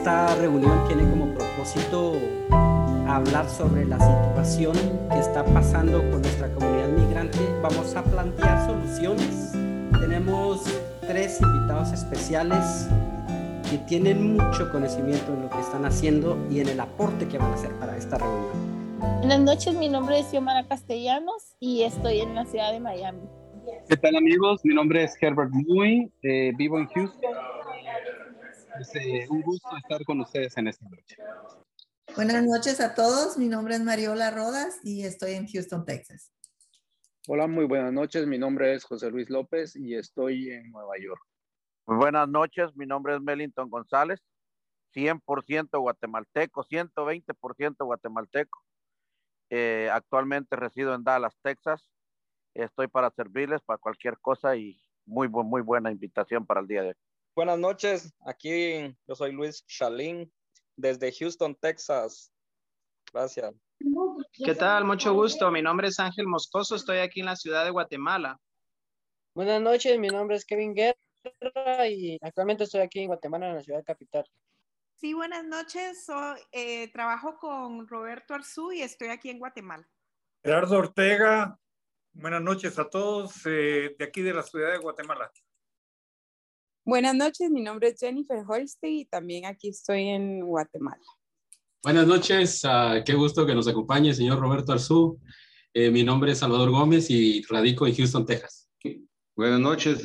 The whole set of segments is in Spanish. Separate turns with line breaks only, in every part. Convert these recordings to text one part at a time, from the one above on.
Esta reunión tiene como propósito hablar sobre la situación que está pasando con nuestra comunidad migrante. Vamos a plantear soluciones. Tenemos tres invitados especiales que tienen mucho conocimiento en lo que están haciendo y en el aporte que van a hacer para esta reunión.
Buenas noches, mi nombre es Xiomara Castellanos y estoy en la ciudad de Miami.
¿Qué tal amigos? Mi nombre es Herbert Muy, eh, vivo en Houston. Es eh, un gusto estar con ustedes en esta noche.
Buenas noches a todos, mi nombre es Mariola Rodas y estoy en Houston, Texas.
Hola, muy buenas noches, mi nombre es José Luis López y estoy en Nueva York.
Muy buenas noches, mi nombre es Melington González, 100% guatemalteco, 120% guatemalteco. Eh, actualmente resido en Dallas, Texas. Estoy para servirles para cualquier cosa y muy, muy buena invitación para el día de hoy.
Buenas noches, aquí yo soy Luis Chalín desde Houston, Texas. Gracias.
¿Qué tal? Mucho gusto. Mi nombre es Ángel Moscoso, estoy aquí en la ciudad de Guatemala.
Buenas noches, mi nombre es Kevin Guerra y actualmente estoy aquí en Guatemala, en la ciudad capital.
Sí, buenas noches. Soy, eh, trabajo con Roberto Arzú y estoy aquí en Guatemala.
Gerardo Ortega, buenas noches a todos eh, de aquí de la ciudad de Guatemala.
Buenas noches, mi nombre es Jennifer Holstein y también aquí estoy en Guatemala.
Buenas noches, uh, qué gusto que nos acompañe, señor Roberto Arzú. Eh, mi nombre es Salvador Gómez y radico en Houston, Texas.
Buenas noches,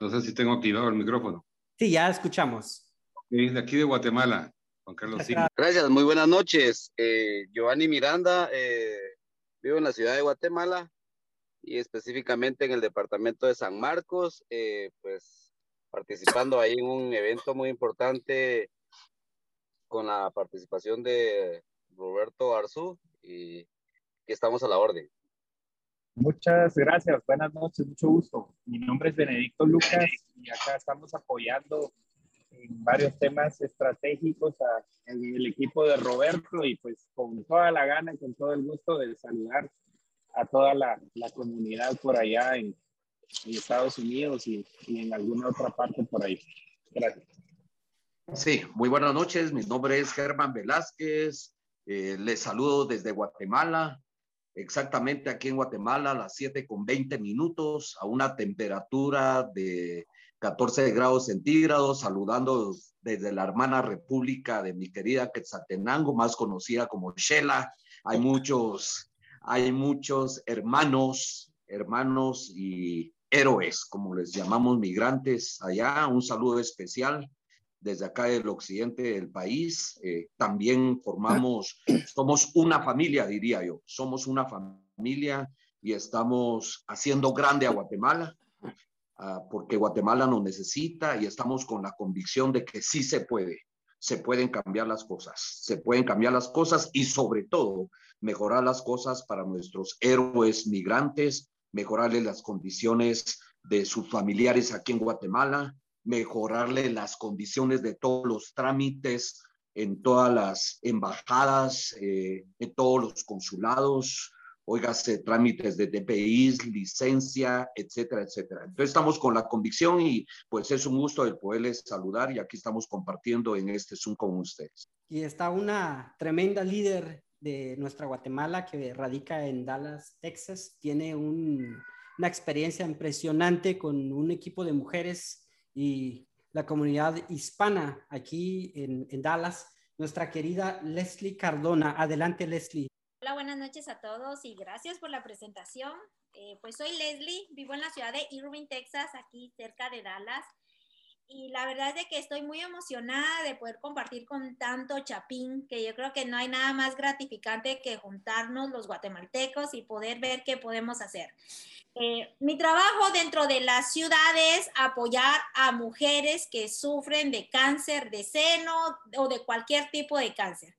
no sé si tengo activado el micrófono.
Sí, ya escuchamos.
De aquí de Guatemala, Juan Carlos Silva.
Gracias, muy buenas noches. Eh, Giovanni Miranda, eh, vivo en la ciudad de Guatemala y específicamente en el departamento de San Marcos, eh, pues participando ahí en un evento muy importante con la participación de Roberto Arzú y que estamos a la orden.
Muchas gracias, buenas noches, mucho gusto. Mi nombre es Benedicto Lucas y acá estamos apoyando en varios temas estratégicos a, el equipo de Roberto y pues con toda la gana y con todo el gusto de saludar a toda la, la comunidad por allá en, en Estados Unidos y, y, en alguna otra parte por ahí. Gracias.
Sí, muy buenas noches. Mi nombre es Germán Velázquez. Eh, les saludo desde Guatemala. Exactamente aquí en Guatemala a las 7 con 20 minutos, a una temperatura de 14 grados centígrados, saludando desde la hermana república de mi querida Quetzaltenango, más conocida como Shela. Hay muchos, hay muchos hermanos, hermanos y héroes, como les llamamos migrantes allá. Un saludo especial desde acá del occidente del país. Eh, también formamos, somos una familia, diría yo, somos una familia y estamos haciendo grande a Guatemala, uh, porque Guatemala nos necesita y estamos con la convicción de que sí se puede, se pueden cambiar las cosas, se pueden cambiar las cosas y sobre todo mejorar las cosas para nuestros héroes migrantes, mejorarles las condiciones de sus familiares aquí en Guatemala, mejorarle las condiciones de todos los trámites en todas las embajadas, eh, en todos los consulados, oígase, trámites de DPIs, licencia, etcétera, etcétera. Entonces estamos con la convicción y pues es un gusto el poderles saludar y aquí estamos compartiendo en este Zoom con ustedes.
Y está una tremenda líder de nuestra Guatemala que radica en Dallas, Texas. Tiene un, una experiencia impresionante con un equipo de mujeres y la comunidad hispana aquí en, en, Dallas, nuestra querida Leslie Cardona. Adelante, Leslie.
Hola, buenas noches a todos y gracias por la presentación. Eh, pues soy Leslie, vivo en la ciudad de Irving, Texas, aquí cerca de Dallas. Y la verdad es de que estoy muy emocionada de poder compartir con tanto chapín, que yo creo que no hay nada más gratificante que juntarnos los guatemaltecos y poder ver qué podemos hacer. Eh, mi trabajo dentro de la ciudad es apoyar a mujeres que sufren de cáncer de seno o de cualquier tipo de cáncer,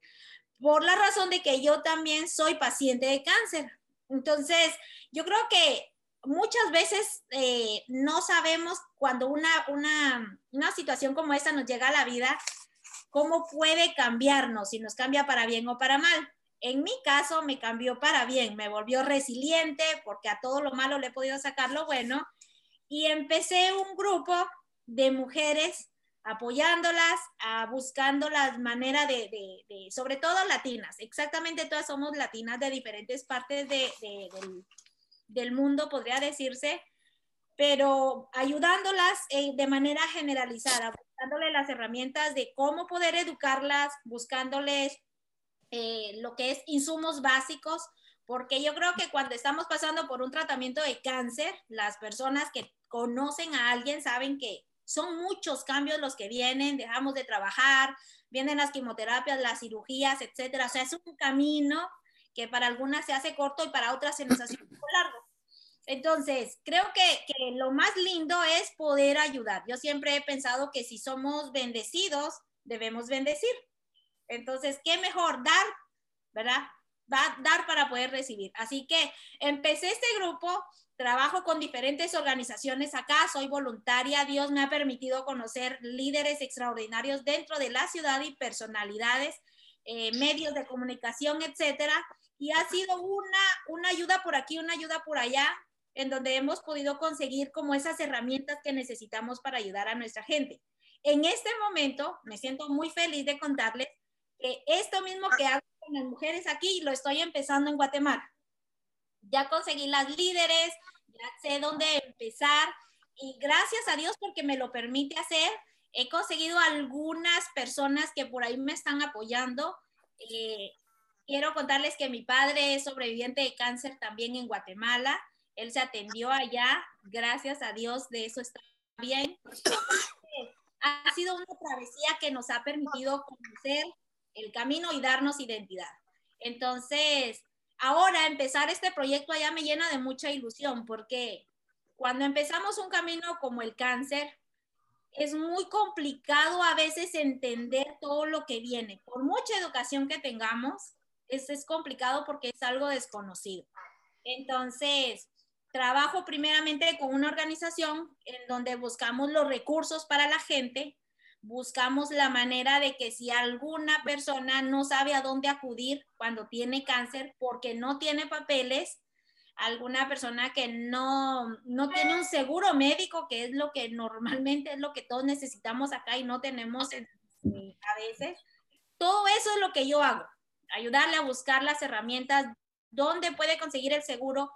por la razón de que yo también soy paciente de cáncer. Entonces, yo creo que muchas veces eh, no sabemos cuando una, una, una situación como esta nos llega a la vida, cómo puede cambiarnos, si nos cambia para bien o para mal. En mi caso me cambió para bien, me volvió resiliente porque a todo lo malo le he podido sacar lo bueno y empecé un grupo de mujeres apoyándolas, a buscando las maneras de, de, de, sobre todo latinas, exactamente todas somos latinas de diferentes partes de, del, del, mundo, podría decirse, pero ayudándolas eh, de manera generalizada, buscándoles las herramientas de cómo poder educarlas, buscándoles eh, lo que es insumos básicos, porque yo creo que cuando estamos pasando por un tratamiento de cáncer, las personas que conocen a alguien saben que son muchos cambios los que vienen, dejamos de trabajar, vienen las quimioterapias, las cirugías, etcétera. O sea, es un camino que para algunas se hace corto y para otras se nos hace un poco largo. Entonces, creo que, que, lo más lindo es poder ayudar. Yo siempre he pensado que si somos bendecidos, debemos bendecir. Entonces, ¿qué mejor dar, verdad? Va, dar para poder recibir. Así que empecé este grupo trabajo con diferentes organizaciones acá, soy voluntaria, Dios me ha permitido conocer líderes extraordinarios dentro de la ciudad y personalidades, eh, medios de comunicación, etcétera, y ha sido una, una ayuda por aquí, una ayuda por allá, en donde hemos podido conseguir como esas herramientas que necesitamos para ayudar a nuestra gente. En este momento me siento muy feliz de contarles que esto mismo que hago con las mujeres aquí lo estoy empezando en Guatemala ya conseguí las líderes, ya sé dónde empezar y gracias a Dios porque me lo permite hacer, he conseguido algunas personas que por ahí me están apoyando. Eh, quiero contarles que mi padre es sobreviviente de cáncer también en Guatemala. Él se atendió allá, gracias a Dios de eso está bien. Ha sido una travesía que nos ha permitido conocer el camino y darnos identidad. Entonces, ahora empezar este proyecto allá me llena de mucha ilusión porque cuando empezamos un camino como el cáncer, es muy complicado a veces entender todo lo que viene. Por mucha educación que tengamos, es, es complicado porque es algo desconocido. Entonces, trabajo primeramente con una organización en donde buscamos los recursos para la gente buscamos la manera de que si alguna persona no sabe a dónde acudir cuando tiene cáncer porque no tiene papeles, alguna persona que no, no tiene un seguro médico, que es lo que normalmente es lo que todos necesitamos acá y no tenemos a veces, todo eso es lo que yo hago, ayudarle a buscar las herramientas, dónde puede conseguir el seguro,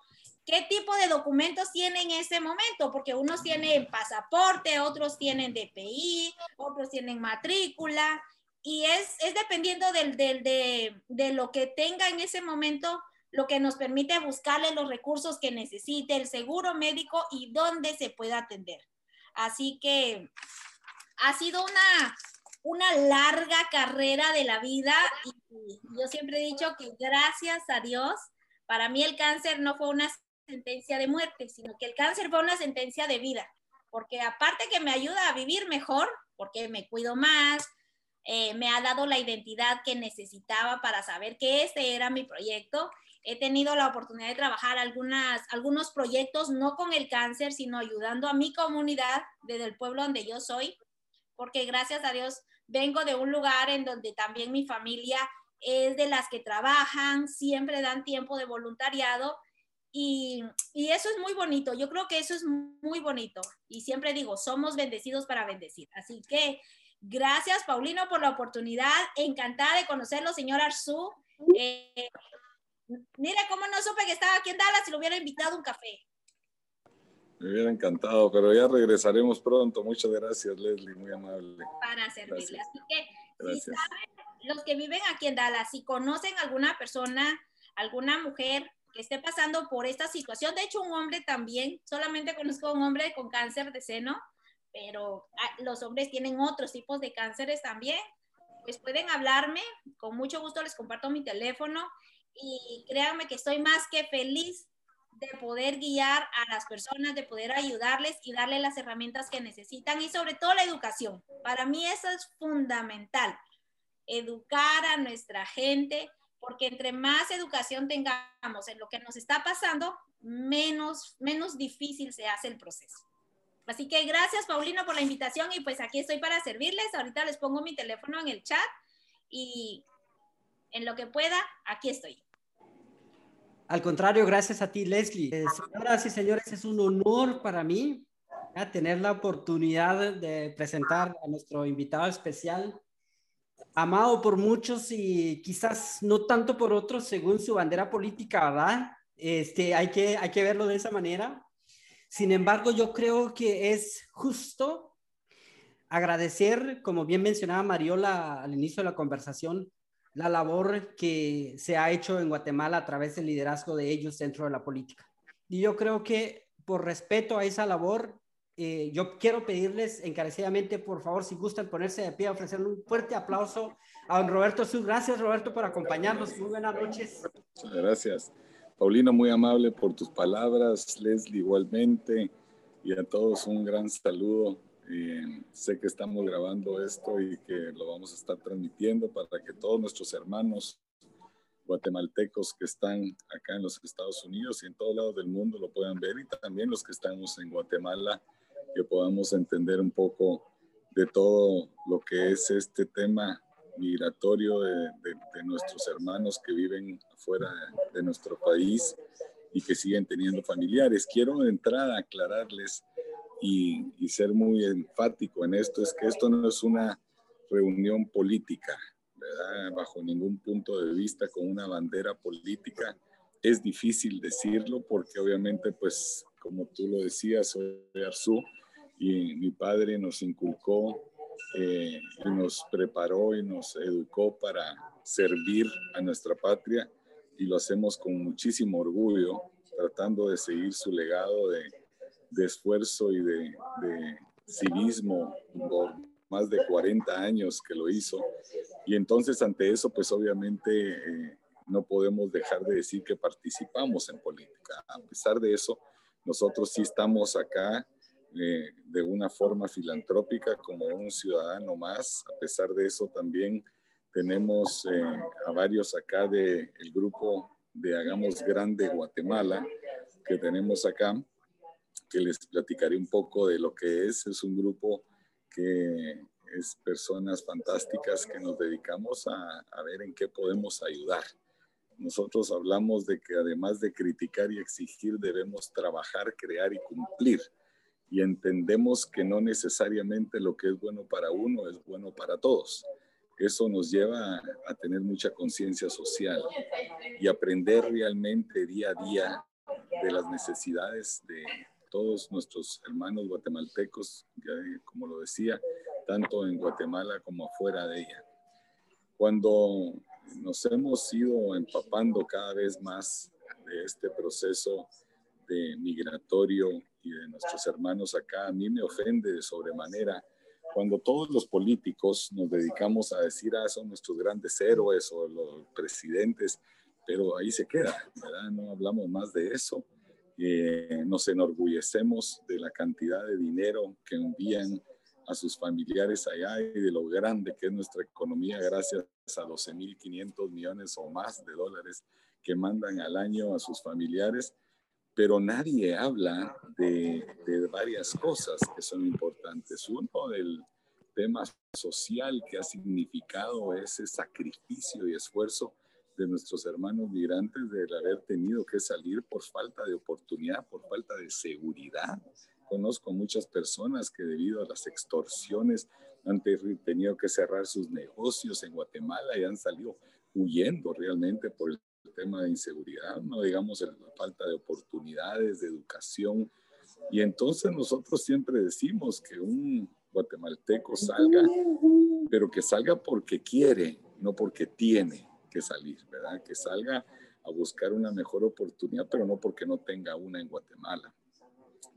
qué tipo de documentos tienen en ese momento, porque unos tienen pasaporte, otros tienen DPI, otros tienen matrícula, y es, es dependiendo del, del, de, de, lo que tenga en ese momento, lo que nos permite buscarle los recursos que necesite, el seguro médico y dónde se pueda atender. Así que ha sido una, una larga carrera de la vida y yo siempre he dicho que gracias a Dios, para mí el cáncer no fue una sentencia de muerte, sino que el cáncer fue una sentencia de vida, porque aparte que me ayuda a vivir mejor, porque me cuido más, eh, me ha dado la identidad que necesitaba para saber que este era mi proyecto. He tenido la oportunidad de trabajar algunas, algunos proyectos, no con el cáncer, sino ayudando a mi comunidad desde el pueblo donde yo soy, porque gracias a Dios vengo de un lugar en donde también mi familia es de las que trabajan, siempre dan tiempo de voluntariado y, y, eso es muy bonito, yo creo que eso es muy bonito. Y siempre digo, somos bendecidos para bendecir. Así que gracias, Paulino, por la oportunidad. Encantada de conocerlo, señor Arzú. Eh, mira cómo no supe que estaba aquí en Dallas y lo hubiera invitado a un café.
Me hubiera encantado, pero ya regresaremos pronto. Muchas gracias, Leslie, muy amable.
Para servirle. Así que, si saben, los que viven aquí en Dallas, si conocen alguna persona, alguna mujer que esté pasando por esta situación. De hecho, un hombre también, solamente conozco a un hombre con cáncer de seno, pero ah, los hombres tienen otros tipos de cánceres también. Pues pueden hablarme, con mucho gusto les comparto mi teléfono y créanme que estoy más que feliz de poder guiar a las personas, de poder ayudarles y darles las herramientas que necesitan y sobre todo la educación. Para mí eso es fundamental, educar a nuestra gente porque entre más educación tengamos en lo que nos está pasando, menos, menos difícil se hace el proceso. Así que gracias, Paulino, por la invitación y pues aquí estoy para servirles. Ahorita les pongo mi teléfono en el chat y en lo que pueda, aquí estoy.
Al contrario, gracias a ti, Leslie. Eh, señoras y señores, es un honor para mí tener la oportunidad de presentar a nuestro invitado especial, amado por muchos y quizás no tanto por otros según su bandera política, ¿verdad? Este, hay, que, hay que verlo de esa manera. Sin embargo, yo creo que es justo agradecer, como bien mencionaba Mariola al inicio de la conversación, la labor que se ha hecho en Guatemala a través del liderazgo de ellos dentro de la política. Y yo creo que por respeto a esa labor, eh, yo quiero pedirles encarecidamente, por favor, si gustan ponerse de pie, ofrecerle un fuerte aplauso a don Roberto Su. Gracias, Roberto, por acompañarnos. Muy buenas noches.
Muchas gracias. Paulina, muy amable por tus palabras. Leslie, igualmente. Y a todos un gran saludo. Eh, sé que estamos grabando esto y que lo vamos a estar transmitiendo para que todos nuestros hermanos guatemaltecos que están acá en los Estados Unidos y en todos lados del mundo lo puedan ver y también los que estamos en Guatemala que podamos entender un poco de todo lo que es este tema migratorio de, nuestros hermanos que viven fuera de, nuestro país y que siguen teniendo familiares. Quiero de entrada aclararles y, y ser muy enfático en esto, es que esto no es una reunión política, ¿verdad? bajo ningún punto de vista con una bandera política. Es difícil decirlo porque obviamente, pues, como tú lo decías, soy Arzú, y mi padre nos inculcó eh, y nos preparó y nos educó para servir a nuestra patria y lo hacemos con muchísimo orgullo, tratando de seguir su legado de, de esfuerzo y de, de, civismo por más de 40 años que lo hizo. Y entonces ante eso, pues obviamente eh, no podemos dejar de decir que participamos en política. A pesar de eso, nosotros sí estamos acá eh, de una forma filantrópica como un ciudadano más. A pesar de eso, también tenemos eh, a varios acá del el grupo de Hagamos Grande Guatemala que tenemos acá, que les platicaré un poco de lo que es. Es un grupo que es personas fantásticas que nos dedicamos a, ver en qué podemos ayudar. Nosotros hablamos de que además de criticar y exigir, debemos trabajar, crear y cumplir y entendemos que no necesariamente lo que es bueno para uno es bueno para todos. Eso nos lleva a, tener mucha conciencia social y aprender realmente día a día de las necesidades de todos nuestros hermanos guatemaltecos, como lo decía, tanto en Guatemala como afuera de ella. Cuando nos hemos ido empapando cada vez más de este proceso de migratorio y de nuestros hermanos acá, a mí me ofende de sobremanera cuando todos los políticos nos dedicamos a decir, ah, son nuestros grandes héroes o los presidentes, pero ahí se queda, ¿verdad? No hablamos más de eso. Eh, nos enorgullecemos de la cantidad de dinero que envían a sus familiares allá y de lo grande que es nuestra economía gracias a 12.500 millones o más de dólares que mandan al año a sus familiares pero nadie habla de, varias cosas que son importantes. Uno del tema social que ha significado ese sacrificio y esfuerzo de nuestros hermanos migrantes de haber tenido que salir por falta de oportunidad, por falta de seguridad. Conozco muchas personas que debido a las extorsiones han tenido que cerrar sus negocios en Guatemala y han salido huyendo realmente por el tema de inseguridad, no digamos la falta de oportunidades, de educación. Y entonces nosotros siempre decimos que un guatemalteco salga, pero que salga porque quiere, no porque tiene que salir, ¿verdad? Que salga a buscar una mejor oportunidad, pero no porque no tenga una en Guatemala.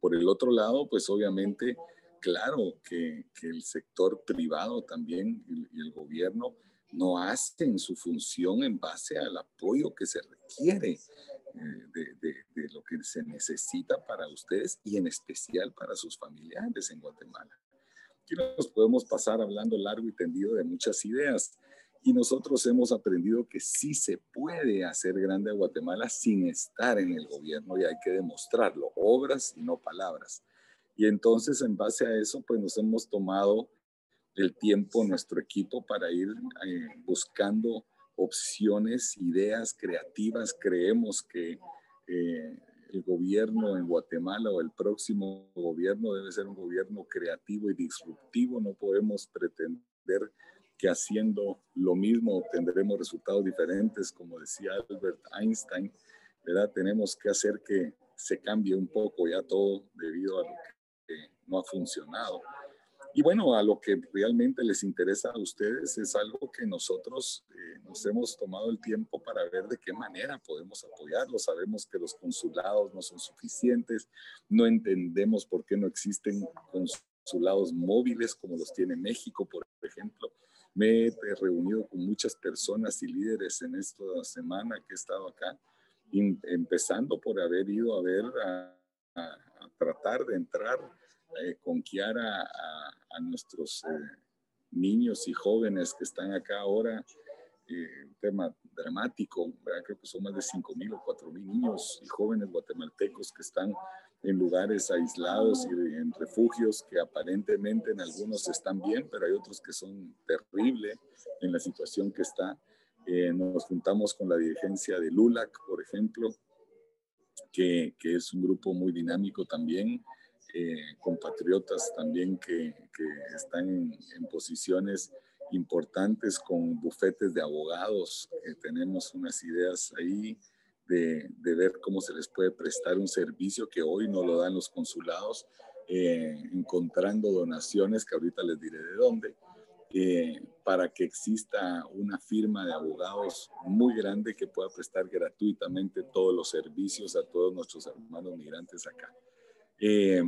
Por el otro lado, pues obviamente, claro que, que el sector privado también y el gobierno no hacen su función en base al apoyo que se requiere eh, de, lo que se necesita para ustedes y en especial para sus familiares en Guatemala. Aquí nos podemos pasar hablando largo y tendido de muchas ideas y nosotros hemos aprendido que sí se puede hacer grande a Guatemala sin estar en el gobierno y hay que demostrarlo, obras y no palabras. Y entonces en base a eso pues nos hemos tomado el tiempo nuestro equipo para ir eh, buscando opciones, ideas creativas. Creemos que eh, el gobierno en Guatemala o el próximo gobierno debe ser un gobierno creativo y disruptivo. No podemos pretender que haciendo lo mismo obtendremos resultados diferentes, como decía Albert Einstein, ¿verdad? Tenemos que hacer que se cambie un poco ya todo debido a lo que no ha funcionado. Y bueno, a lo que realmente les interesa a ustedes es algo que nosotros eh, nos hemos tomado el tiempo para ver de qué manera podemos apoyarlo. Sabemos que los consulados no son suficientes, no entendemos por qué no existen consulados móviles como los tiene México, por ejemplo. Me he reunido con muchas personas y líderes en esta semana que he estado acá, empezando por haber ido a ver, a, a tratar de entrar eh, conquear a, a, nuestros eh, niños y jóvenes que están acá ahora. Eh, un tema dramático, creo que son más de 5 mil o 4 mil niños y jóvenes guatemaltecos que están en lugares aislados y en refugios que aparentemente en algunos están bien, pero hay otros que son terribles en la situación que está. Eh, nos juntamos con la dirigencia de LULAC, por ejemplo, que, que, es un grupo muy dinámico también, eh, compatriotas también que, que están en, en, posiciones importantes con bufetes de abogados. tenemos unas ideas ahí de, de, ver cómo se les puede prestar un servicio que hoy no lo dan los consulados, eh, encontrando donaciones, que ahorita les diré de dónde, eh, para que exista una firma de abogados muy grande que pueda prestar gratuitamente todos los servicios a todos nuestros hermanos migrantes acá. Eh,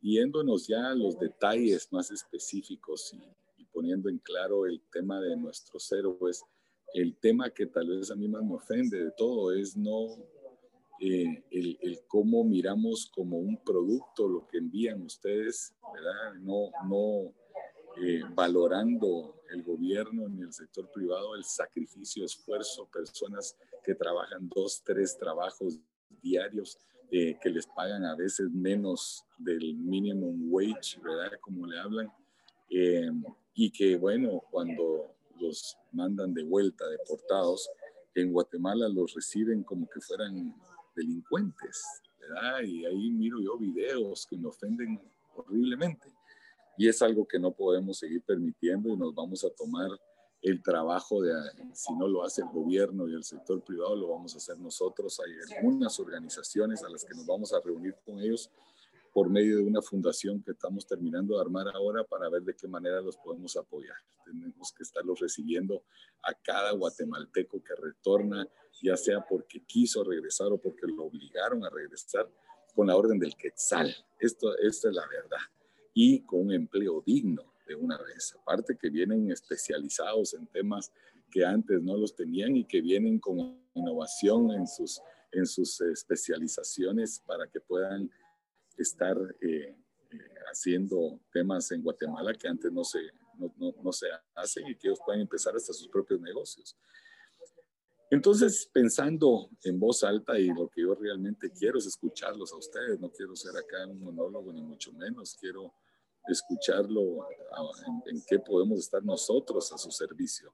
yéndonos ya a los detalles más específicos y, poniendo en claro el tema de nuestros héroes, el tema que tal vez a mí más me ofende de todo es no eh, el, el, cómo miramos como un producto lo que envían ustedes, ¿verdad? No, no eh, valorando el gobierno ni el sector privado el sacrificio, esfuerzo, personas que trabajan dos, tres trabajos diarios eh, que les pagan a veces menos del minimum wage, ¿verdad? Como le hablan. Eh, y que, bueno, cuando los mandan de vuelta, deportados, en Guatemala los reciben como que fueran delincuentes, ¿verdad? Y ahí miro yo videos que me ofenden horriblemente. Y es algo que no podemos seguir permitiendo y nos vamos a tomar el trabajo de, si no lo hace el gobierno y el sector privado, lo vamos a hacer nosotros. Hay algunas organizaciones a las que nos vamos a reunir con ellos por medio de una fundación que estamos terminando de armar ahora para ver de qué manera los podemos apoyar. Tenemos que estarlos recibiendo a cada guatemalteco que retorna, ya sea porque quiso regresar o porque lo obligaron a regresar con la orden del Quetzal. Esto, esta es la verdad. Y con un empleo digno de una vez. Aparte que vienen especializados en temas que antes no los tenían y que vienen con innovación en sus, en sus especializaciones para que puedan estar eh, eh, haciendo temas en Guatemala que antes no se, no, no, no se hacen y que ellos puedan empezar hasta sus propios negocios. Entonces, pensando en voz alta y lo que yo realmente quiero es escucharlos a ustedes, no quiero ser acá un monólogo ni mucho menos, quiero escucharlo, en, qué podemos estar nosotros a su servicio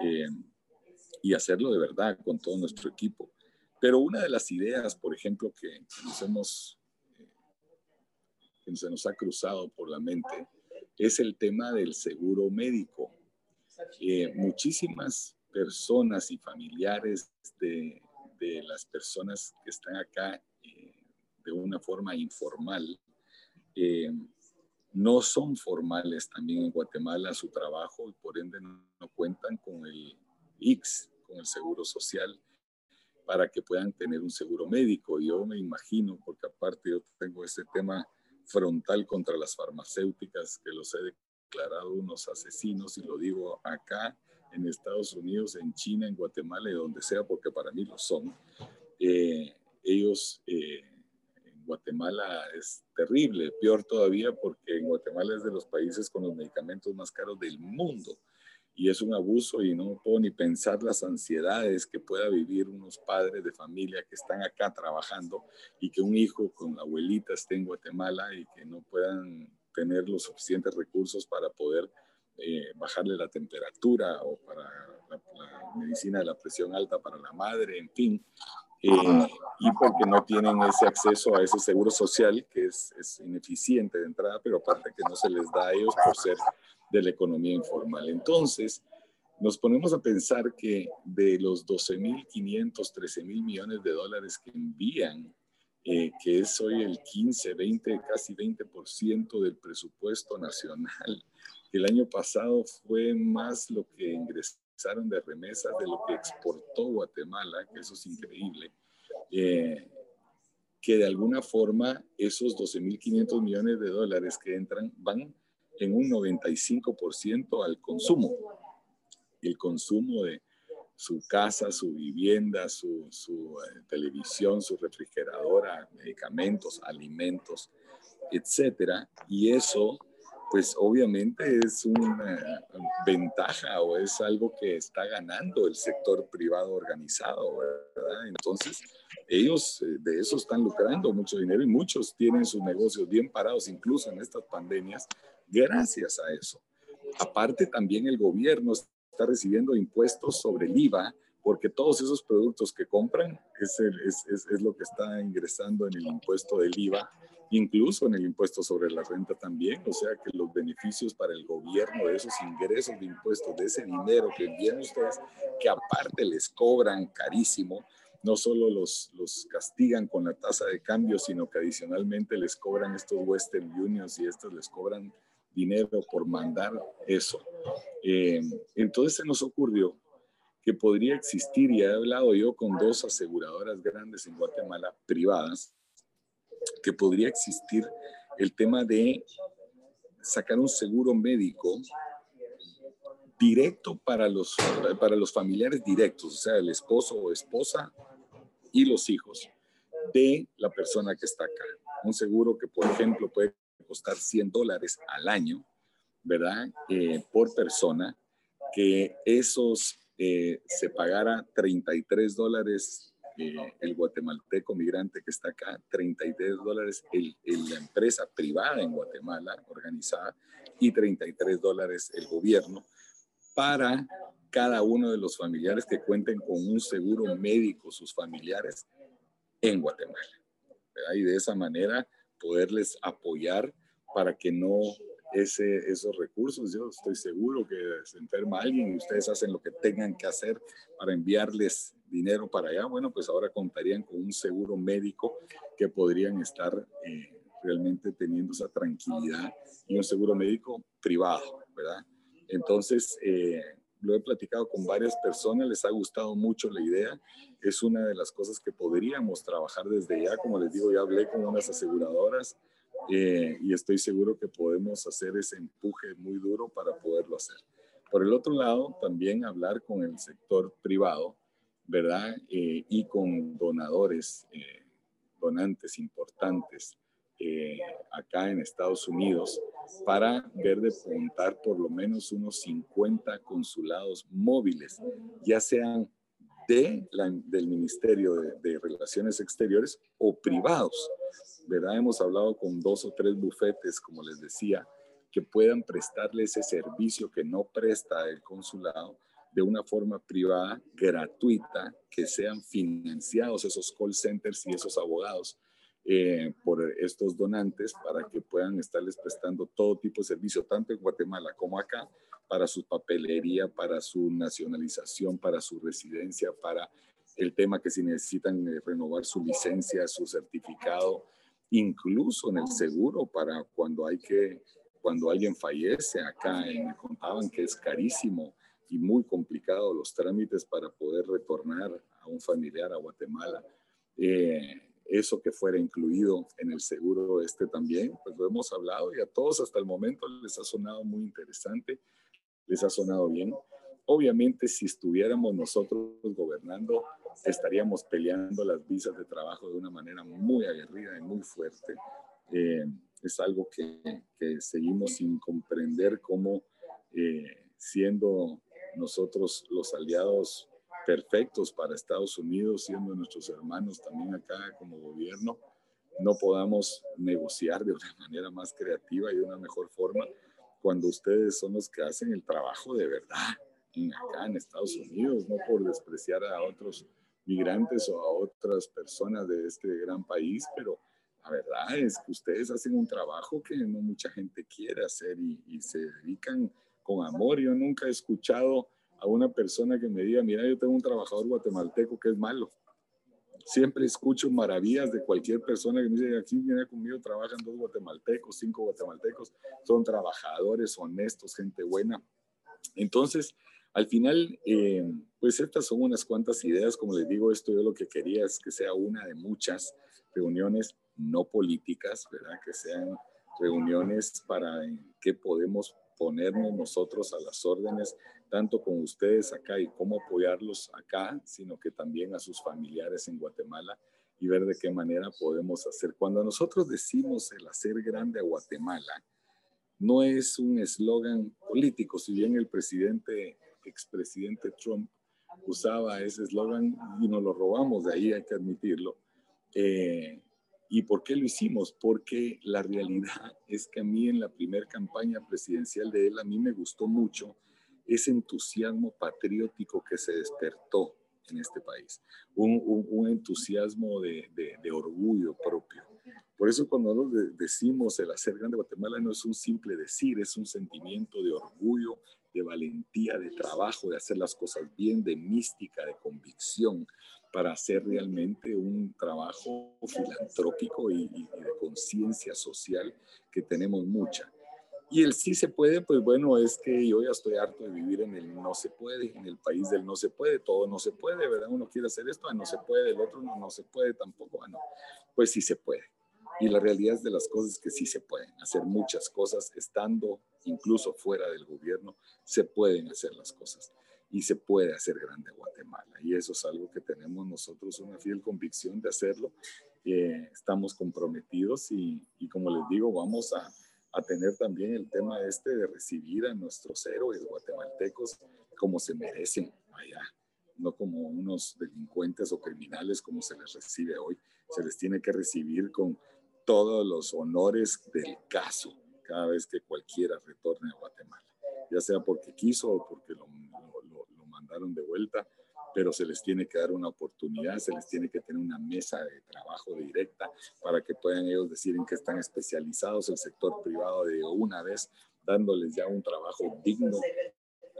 eh, y hacerlo de verdad con todo nuestro equipo. Pero una de las ideas, por ejemplo, que nos hemos, que se nos ha cruzado por la mente, es el tema del seguro médico. Eh, muchísimas personas y familiares de, las personas que están acá de una forma informal no son formales también en Guatemala su trabajo y por ende no, cuentan con el IX, con el seguro social, para que puedan tener un seguro médico. Yo me imagino, porque aparte yo tengo ese tema frontal contra las farmacéuticas, que los he declarado unos asesinos, y lo digo acá en Estados Unidos, en China, en Guatemala y donde sea, porque para mí lo son. Eh, ellos eh, Guatemala es terrible, peor todavía porque en Guatemala es de los países con los medicamentos más caros del mundo y es un abuso y no puedo ni pensar las ansiedades que pueda vivir unos padres de familia que están acá trabajando y que un hijo con la abuelita esté en Guatemala y que no puedan tener los suficientes recursos para poder eh, bajarle la temperatura o para la, la, medicina de la presión alta para la madre, en fin. eh, y porque no tienen ese acceso a ese seguro social que es, es, ineficiente de entrada, pero aparte que no se les da a ellos por ser de la economía informal. Entonces, nos ponemos a pensar que de los 12.500, 13.000 millones de dólares que envían, eh, que es hoy el 15, 20, casi 20% del presupuesto nacional, el año pasado fue más lo que ingresaron de remesas de lo que exportó Guatemala, que eso es increíble, eh, que de alguna forma esos 12.500 millones de dólares que entran van en un 95% al consumo el consumo de su casa, su vivienda, su, eh, televisión, su refrigeradora, medicamentos, alimentos, etcétera. Y eso, pues obviamente es una ventaja o es algo que está ganando el sector privado organizado, ¿verdad? Entonces, ellos eh, de eso están lucrando mucho dinero y muchos tienen sus negocios bien parados, incluso en estas pandemias, gracias a eso. Aparte, también el gobierno está recibiendo impuestos sobre el IVA, porque todos esos productos que compran es, es, es, lo que está ingresando en el impuesto del IVA, incluso en el impuesto sobre la renta también, o sea que los beneficios para el gobierno de esos ingresos de impuestos, de ese dinero que envían ustedes, que aparte les cobran carísimo, no solo los, los castigan con la tasa de cambio, sino que adicionalmente les cobran estos Western Unions y estos les cobran dinero por mandar eso. Eh, entonces se nos ocurrió que podría existir, y he hablado yo con dos aseguradoras grandes en Guatemala, privadas, que podría existir el tema de sacar un seguro médico directo para los, para los familiares directos, o sea, el esposo o esposa y los hijos de la persona que está acá. Un seguro que, por ejemplo, puede costar 100 dólares al año, ¿verdad? Eh, por persona, que esos eh, se pagara 33 dólares eh, el guatemalteco migrante que está acá, 33 dólares el, la empresa privada en Guatemala organizada y 33 dólares el gobierno para cada uno de los familiares que cuenten con un seguro médico, sus familiares, en Guatemala. ¿verdad? Y de esa manera poderles apoyar para que no ese, esos recursos. Yo estoy seguro que se enferma alguien y ustedes hacen lo que tengan que hacer para enviarles dinero para allá. Bueno, pues ahora contarían con un seguro médico que podrían estar eh, realmente teniendo esa tranquilidad y un seguro médico privado, ¿verdad? Entonces, eh, lo he platicado con varias personas, les ha gustado mucho la idea. Es una de las cosas que podríamos trabajar desde ya. Como les digo, ya hablé con unas aseguradoras eh, y estoy seguro que podemos hacer ese empuje muy duro para poderlo hacer. Por el otro lado, también hablar con el sector privado, ¿verdad? Eh, y con donadores, eh, donantes importantes acá en Estados Unidos para ver de montar por lo menos unos 50 consulados móviles, ya sean de del Ministerio de Relaciones Exteriores o privados ¿verdad? Hemos hablado con dos o tres bufetes, como les decía, que puedan prestarle ese servicio que no presta el consulado de una forma privada, gratuita, que sean financiados esos call centers y esos abogados eh, por estos donantes para que puedan estarles prestando todo tipo de servicio, tanto en Guatemala como acá, para su papelería, para su nacionalización, para su residencia, para el tema que si necesitan eh, renovar su licencia, su certificado, incluso en el seguro para cuando hay que, cuando alguien fallece. Acá me contaban que es carísimo y muy complicado los trámites para poder retornar a un familiar a Guatemala. Eh, eso que fuera incluido en el seguro este también, pues lo hemos hablado y a todos hasta el momento les ha sonado muy interesante, les ha sonado bien. Obviamente, si estuviéramos nosotros gobernando, estaríamos peleando las visas de trabajo de una manera muy aguerrida y muy fuerte. Eh, es algo que, seguimos sin comprender cómo, eh, siendo nosotros los aliados perfectos para Estados Unidos, siendo nuestros hermanos también acá como gobierno, no podamos negociar de una manera más creativa y de una mejor forma cuando ustedes son los que hacen el trabajo de verdad acá en Estados Unidos, no por despreciar a otros migrantes o a otras personas de este gran país, pero la verdad es que ustedes hacen un trabajo que no mucha gente quiere hacer y, y se dedican con amor. Yo nunca he escuchado a una persona que me diga, mira, yo tengo un trabajador guatemalteco que es malo. Siempre escucho maravillas de cualquier persona que me dice, aquí viene conmigo, trabajan dos guatemaltecos, cinco guatemaltecos, son trabajadores, honestos, gente buena. Entonces, al final, eh, pues estas son unas cuantas ideas, como les digo, esto yo lo que quería es que sea una de muchas reuniones no políticas, ¿verdad? Que sean reuniones para que podemos ponernos nosotros a las órdenes, tanto con ustedes acá y cómo apoyarlos acá, sino que también a sus familiares en Guatemala y ver de qué manera podemos hacer. Cuando nosotros decimos el hacer grande a Guatemala, no es un eslogan político, si bien el presidente, expresidente Trump usaba ese eslogan y nos lo robamos de ahí, hay que admitirlo. Eh, ¿Y por qué lo hicimos? Porque la realidad es que a mí en la primera campaña presidencial de él, a mí me gustó mucho ese entusiasmo patriótico que se despertó en este país, un, entusiasmo de, orgullo propio. Por eso cuando decimos el hacer grande Guatemala no es un simple decir, es un sentimiento de orgullo, de valentía, de trabajo, de hacer las cosas bien, de mística, de convicción, para hacer realmente un trabajo filantrópico y, de conciencia social que tenemos mucha. Y el sí se puede, pues bueno, es que yo ya estoy harto de vivir en el no se puede, en el país del no se puede, todo no se puede, ¿verdad? Uno quiere hacer esto, ah, no se puede, el otro no, no se puede tampoco, bueno, ah, pues sí se puede. Y la realidad es de las cosas que sí se pueden hacer muchas cosas, estando incluso fuera del gobierno, se pueden hacer las cosas y se puede hacer grande Guatemala. Y eso es algo que tenemos nosotros una fiel convicción de hacerlo. Eh, estamos comprometidos y, y, como les digo, vamos a, a, tener también el tema este de recibir a nuestros héroes guatemaltecos como se merecen allá, no como unos delincuentes o criminales como se les recibe hoy. Se les tiene que recibir con todos los honores del caso cada vez que cualquiera retorne a Guatemala, ya sea porque quiso o porque lo mandaron de vuelta, pero se les tiene que dar una oportunidad, se les tiene que tener una mesa de trabajo directa para que puedan ellos decir en qué están especializados el sector privado de una vez, dándoles ya un trabajo digno,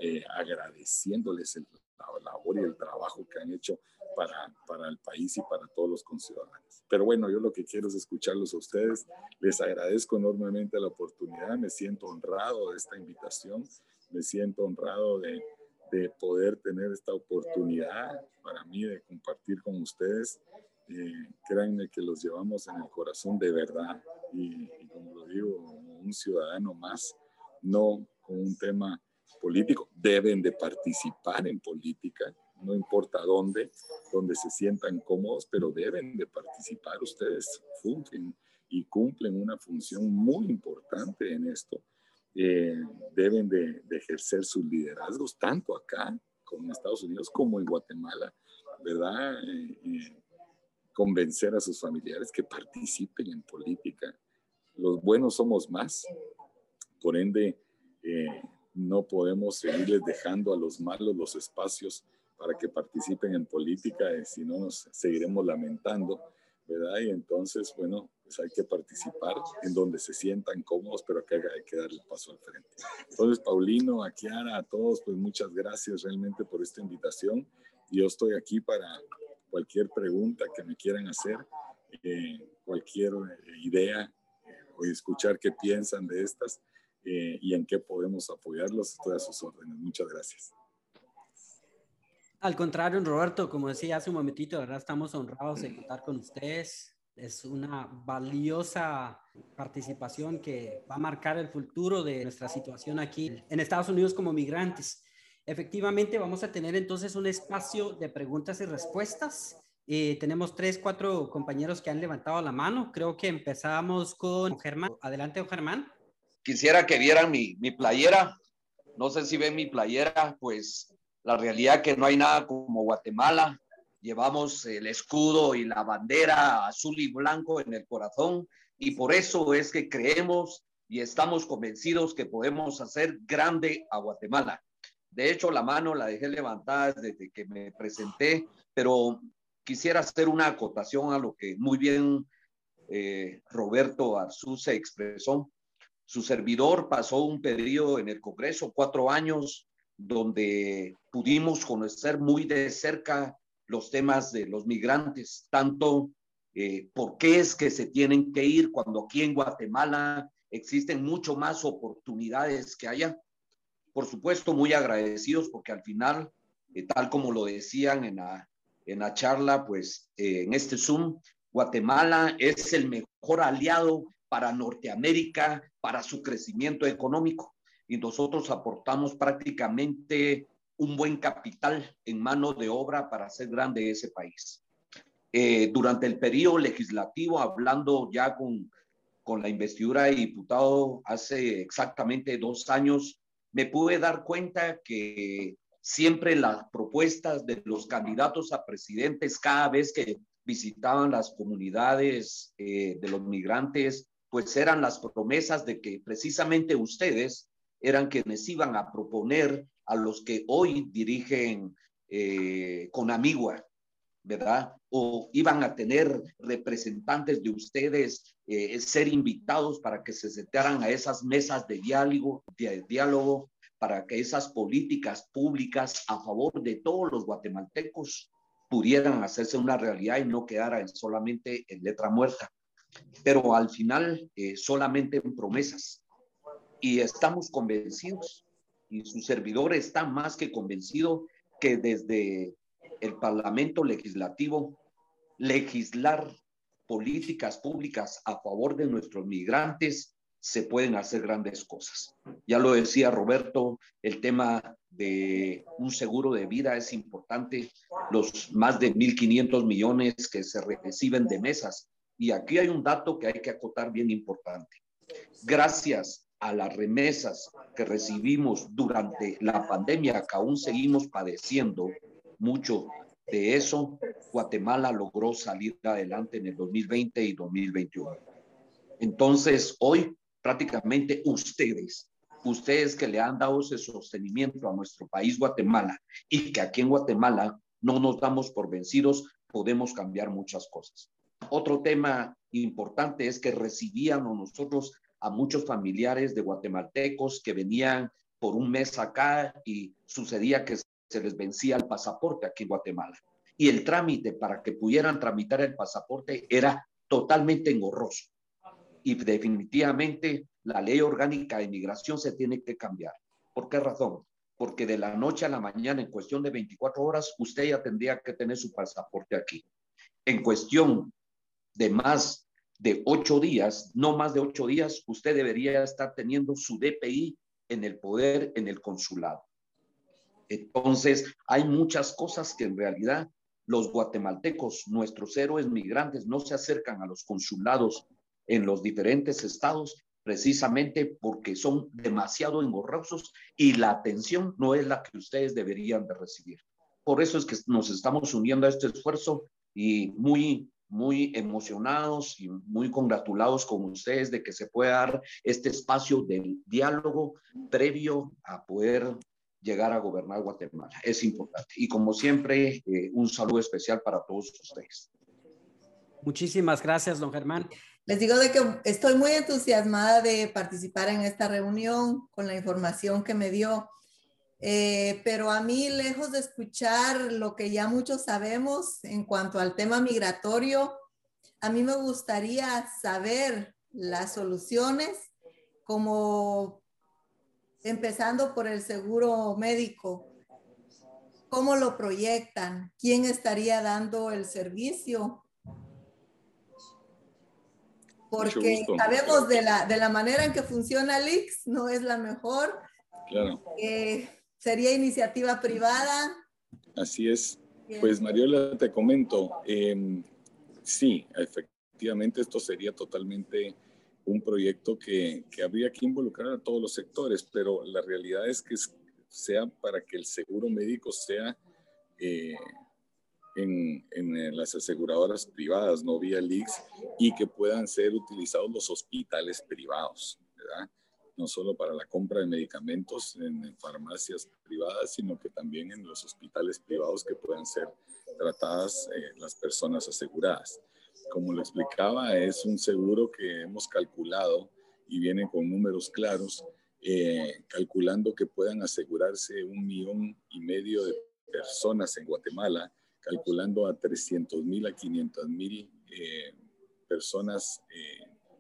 eh, agradeciéndoles el, la labor y el trabajo que han hecho para, para el país y para todos los conciudadanos. Pero bueno, yo lo que quiero es escucharlos a ustedes. Les agradezco enormemente la oportunidad, me siento honrado de esta invitación, me siento honrado de, de poder tener esta oportunidad para mí de compartir con ustedes. Eh, créanme que los llevamos en el corazón de verdad y, y como lo digo, un ciudadano más, no con un tema político. Deben de participar en política, no importa dónde, donde se sientan cómodos, pero deben de participar. Ustedes fungen y cumplen una función muy importante en esto eh, deben de, de, ejercer sus liderazgos tanto acá como en Estados Unidos como en Guatemala, ¿verdad? Eh, eh, convencer a sus familiares que participen en política. Los buenos somos más, por ende eh, no podemos seguirles dejando a los malos los espacios para que participen en política, si no nos seguiremos lamentando, ¿verdad? Y entonces, bueno, pues hay que participar en donde se sientan cómodos, pero que hay que dar el paso al frente. Entonces, Paulino, a Kiara, a todos, pues muchas gracias realmente por esta invitación. Yo estoy aquí para cualquier pregunta que me quieran hacer, eh, cualquier idea eh, o escuchar qué piensan de estas eh, y en qué podemos apoyarlos. Estoy a sus órdenes. Muchas gracias.
Al contrario, Roberto, como decía hace un momentito, ¿verdad? Estamos honrados de contar con ustedes es una valiosa participación que va a marcar el futuro de nuestra situación aquí en Estados Unidos como migrantes. Efectivamente, vamos a tener entonces un espacio de preguntas y respuestas. Eh, tenemos tres, cuatro compañeros que han levantado la mano. Creo que empezamos con Germán. Adelante, Germán.
Quisiera que vieran mi, mi playera. No sé si ven mi playera, pues la realidad que no hay nada como Guatemala llevamos el escudo y la bandera azul y blanco en el corazón y por eso es que creemos y estamos convencidos que podemos hacer grande a Guatemala. De hecho, la mano la dejé levantada desde que me presenté, pero quisiera hacer una acotación a lo que muy bien eh, Roberto Arzú se expresó. Su servidor pasó un periodo en el Congreso, cuatro años, donde pudimos conocer muy de cerca los temas de los migrantes, tanto eh, por qué es que se tienen que ir cuando aquí en Guatemala existen mucho más oportunidades que allá. Por supuesto, muy agradecidos porque al final, eh, tal como lo decían en la, en la charla, pues eh, en este Zoom, Guatemala es el mejor aliado para Norteamérica, para su crecimiento económico. Y nosotros aportamos prácticamente un buen capital en mano de obra para hacer grande ese país. Eh, durante el periodo legislativo, hablando ya con, con la investidura de diputado hace exactamente dos años, me pude dar cuenta que siempre las propuestas de los candidatos a presidentes, cada vez que visitaban las comunidades eh, de los migrantes, pues eran las promesas de que precisamente ustedes eran quienes iban a proponer a los que hoy dirigen eh, con Amigua, ¿verdad? O iban a tener representantes de ustedes eh, ser invitados para que se sentaran a esas mesas de diálogo, diálogo, para que esas políticas públicas a favor de todos los guatemaltecos pudieran hacerse una realidad y no quedara solamente en letra muerta. Pero al final eh, solamente en promesas. Y estamos convencidos y su servidor está más que convencido que desde el Parlamento Legislativo legislar políticas públicas a favor de nuestros migrantes se pueden hacer grandes cosas. Ya lo decía Roberto, el tema de un seguro de vida es importante, los más de 1.500 millones que se reciben de mesas. Y aquí hay un dato que hay que acotar bien importante. Gracias a las remesas que recibimos durante la pandemia, que aún seguimos padeciendo mucho de eso, Guatemala logró salir adelante en el 2020 y 2021. Entonces, hoy prácticamente ustedes, ustedes que le han dado ese sostenimiento a nuestro país Guatemala y que aquí en Guatemala no nos damos por vencidos, podemos cambiar muchas cosas. Otro tema importante es que recibíamos nosotros a muchos familiares de guatemaltecos que venían por un mes acá y sucedía que se les vencía el pasaporte aquí en Guatemala. Y el trámite para que pudieran tramitar el pasaporte era totalmente engorroso. Y definitivamente la ley orgánica de inmigración se tiene que cambiar. ¿Por qué razón? Porque de la noche a la mañana, en cuestión de 24 horas, usted ya tendría que tener su pasaporte aquí. En cuestión de más de ocho días, no más de ocho días, usted debería estar teniendo su DPI en el poder, en el consulado. Entonces, hay muchas cosas que en realidad los guatemaltecos, nuestros héroes migrantes, no se acercan a los consulados en los diferentes estados precisamente porque son demasiado engorrosos y la atención no es la que ustedes deberían de recibir. Por eso es que nos estamos uniendo a este esfuerzo y muy muy emocionados y muy congratulados con ustedes de que se pueda dar este espacio del diálogo previo a poder llegar a gobernar Guatemala. Es importante. Y como siempre, eh, un saludo especial para todos ustedes.
Muchísimas gracias, don Germán.
Les digo de que estoy muy entusiasmada de participar en esta reunión con la información que me dio eh, pero a mí, lejos de escuchar lo que ya muchos sabemos en cuanto al tema migratorio, a mí me gustaría saber las soluciones, como empezando por el seguro médico. ¿Cómo lo proyectan? ¿Quién estaría dando el servicio? Porque sabemos de la, de la manera en que funciona el IX, no es la mejor.
Claro.
Eh, ¿Sería iniciativa privada?
Así es. Pues Mariola, te comento, em, sí, efectivamente esto sería totalmente un proyecto que, que, habría que involucrar a todos los sectores, pero la realidad es que sea para que el seguro médico sea eh, en, en, las aseguradoras privadas, no vía LIX, y que puedan ser utilizados los hospitales privados, ¿verdad? No solo para la compra de medicamentos en, farmacias privadas, sino que también en los hospitales privados que puedan ser tratadas eh, las personas aseguradas. Como lo explicaba, es un seguro que hemos calculado y viene con números claros, eh, calculando que puedan asegurarse un millón y medio de personas en Guatemala, calculando a 300 mil a 500 mil eh, personas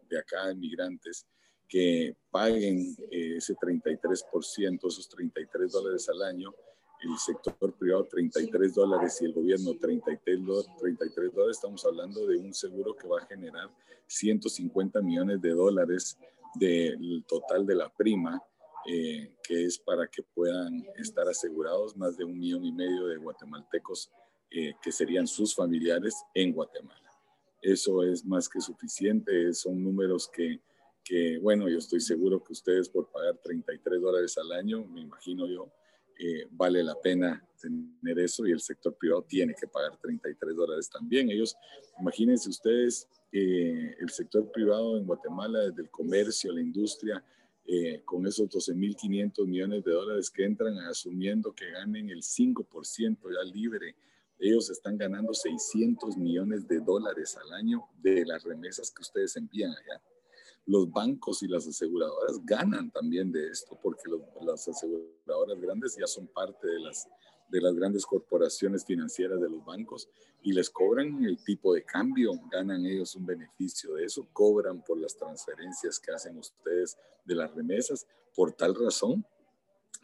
de acá, inmigrantes, que paguen eh, ese 33%, esos 33 dólares al año, el sector privado 33 dólares y el gobierno 33, 33 dólares, estamos hablando de un seguro que va a generar 150 millones de dólares del total de la prima, eh, que es para que puedan estar asegurados más de un millón y medio de guatemaltecos eh, que serían sus familiares en Guatemala. Eso es más que suficiente, son números que que, bueno, yo estoy seguro que ustedes por pagar 33 dólares al año, me imagino yo, eh, vale la pena tener eso y el sector privado tiene que pagar 33 dólares también. Ellos, imagínense ustedes, eh, el sector privado en Guatemala, desde el comercio, la industria, eh, con esos 12.500 millones de dólares que entran asumiendo que ganen el 5% ya libre. Ellos están ganando 600 millones de dólares al año de las remesas que ustedes envían allá los bancos y las aseguradoras ganan también de esto, porque las aseguradoras grandes ya son parte de las, de las grandes corporaciones financieras de los bancos y les cobran el tipo de cambio, ganan ellos un beneficio de eso, cobran por las transferencias que hacen ustedes de las remesas. Por tal razón,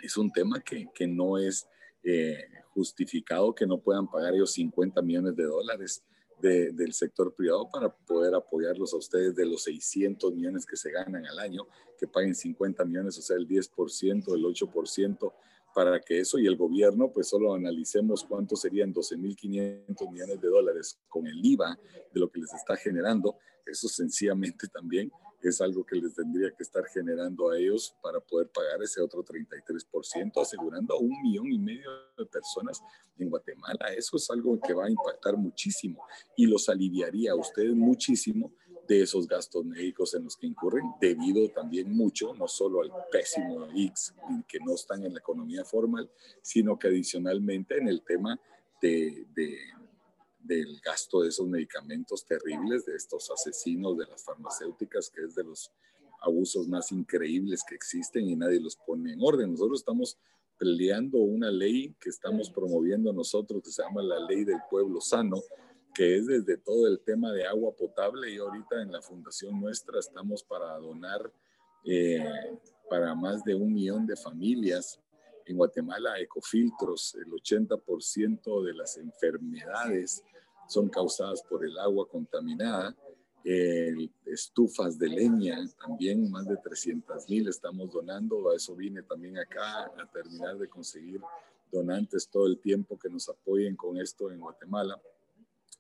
es un tema que, que no es eh, justificado que no puedan pagar ellos 50 millones de dólares del sector privado para poder apoyarlos a ustedes de los 600 millones que se ganan al año, que paguen 50 millones, o sea, el 10%, el 8%, para que eso y el gobierno, pues solo analicemos cuánto serían 12.500 millones de dólares con el IVA de lo que les está generando, eso sencillamente también es algo que les tendría que estar generando a ellos para poder pagar ese otro 33%, asegurando a un millón y medio de personas en Guatemala. Eso es algo que va a impactar muchísimo y los aliviaría a ustedes muchísimo de esos gastos médicos en los que incurren, debido también mucho, no solo al pésimo X, que no están en la economía formal, sino que adicionalmente en el tema de del gasto de esos medicamentos terribles, de estos asesinos de las farmacéuticas, que es de los abusos más increíbles que existen y nadie los pone en orden. Nosotros estamos peleando una ley que estamos promoviendo nosotros, que se llama la ley del pueblo sano, que es desde todo el tema de agua potable y ahorita en la fundación nuestra estamos para donar eh, para más de un millón de familias en Guatemala ecofiltros, el 80% de las enfermedades son causadas por el agua contaminada. estufas de leña, también más de 300 mil estamos donando. A eso vine también acá a terminar de conseguir donantes todo el tiempo que nos apoyen con esto en Guatemala,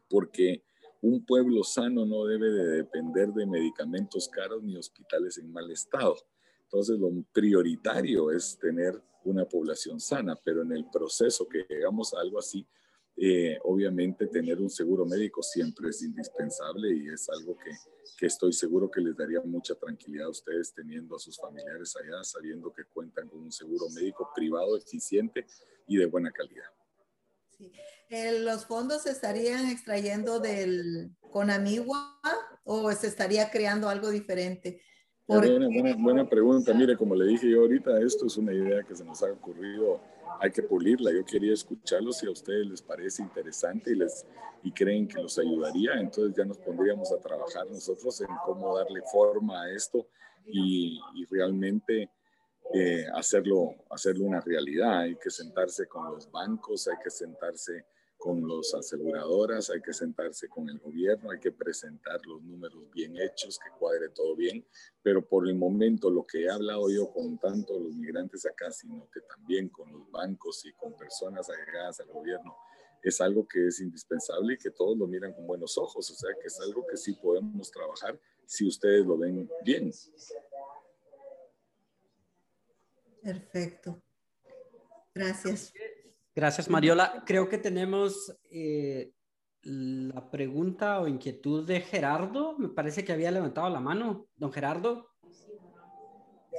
porque un pueblo sano no debe de depender de medicamentos caros ni hospitales en mal estado. Entonces, lo prioritario es tener una población sana, pero en el proceso que llegamos a algo así, eh, obviamente tener un seguro médico siempre es indispensable y es algo que, que, estoy seguro que les daría mucha tranquilidad a ustedes teniendo a sus familiares allá, sabiendo que cuentan con un seguro médico privado, eficiente y de buena calidad.
Sí. Eh, ¿Los fondos se estarían extrayendo del Conamigua o se estaría creando algo diferente?
Buena, buena, buena, pregunta. Mire, como le dije yo ahorita, esto es una idea que se nos ha ocurrido, hay que pulirla. Yo quería escucharlos si a ustedes les parece interesante y, les, y creen que los ayudaría, entonces ya nos pondríamos a trabajar nosotros en cómo darle forma a esto y, y realmente eh, hacerlo, hacerlo una realidad. Hay que sentarse con los bancos, hay que sentarse con las aseguradoras, hay que sentarse con el gobierno, hay que presentar los números bien hechos, que cuadre todo bien, pero por el momento lo que he hablado yo con tanto los migrantes acá, sino que también con los bancos y con personas agregadas al gobierno, es algo que es indispensable y que todos lo miran con buenos ojos, o sea que es algo que sí podemos trabajar si ustedes lo ven bien.
Perfecto. Gracias.
Gracias, Mariola. Creo que tenemos eh, la pregunta o inquietud de Gerardo. Me parece que había levantado la mano. Don Gerardo.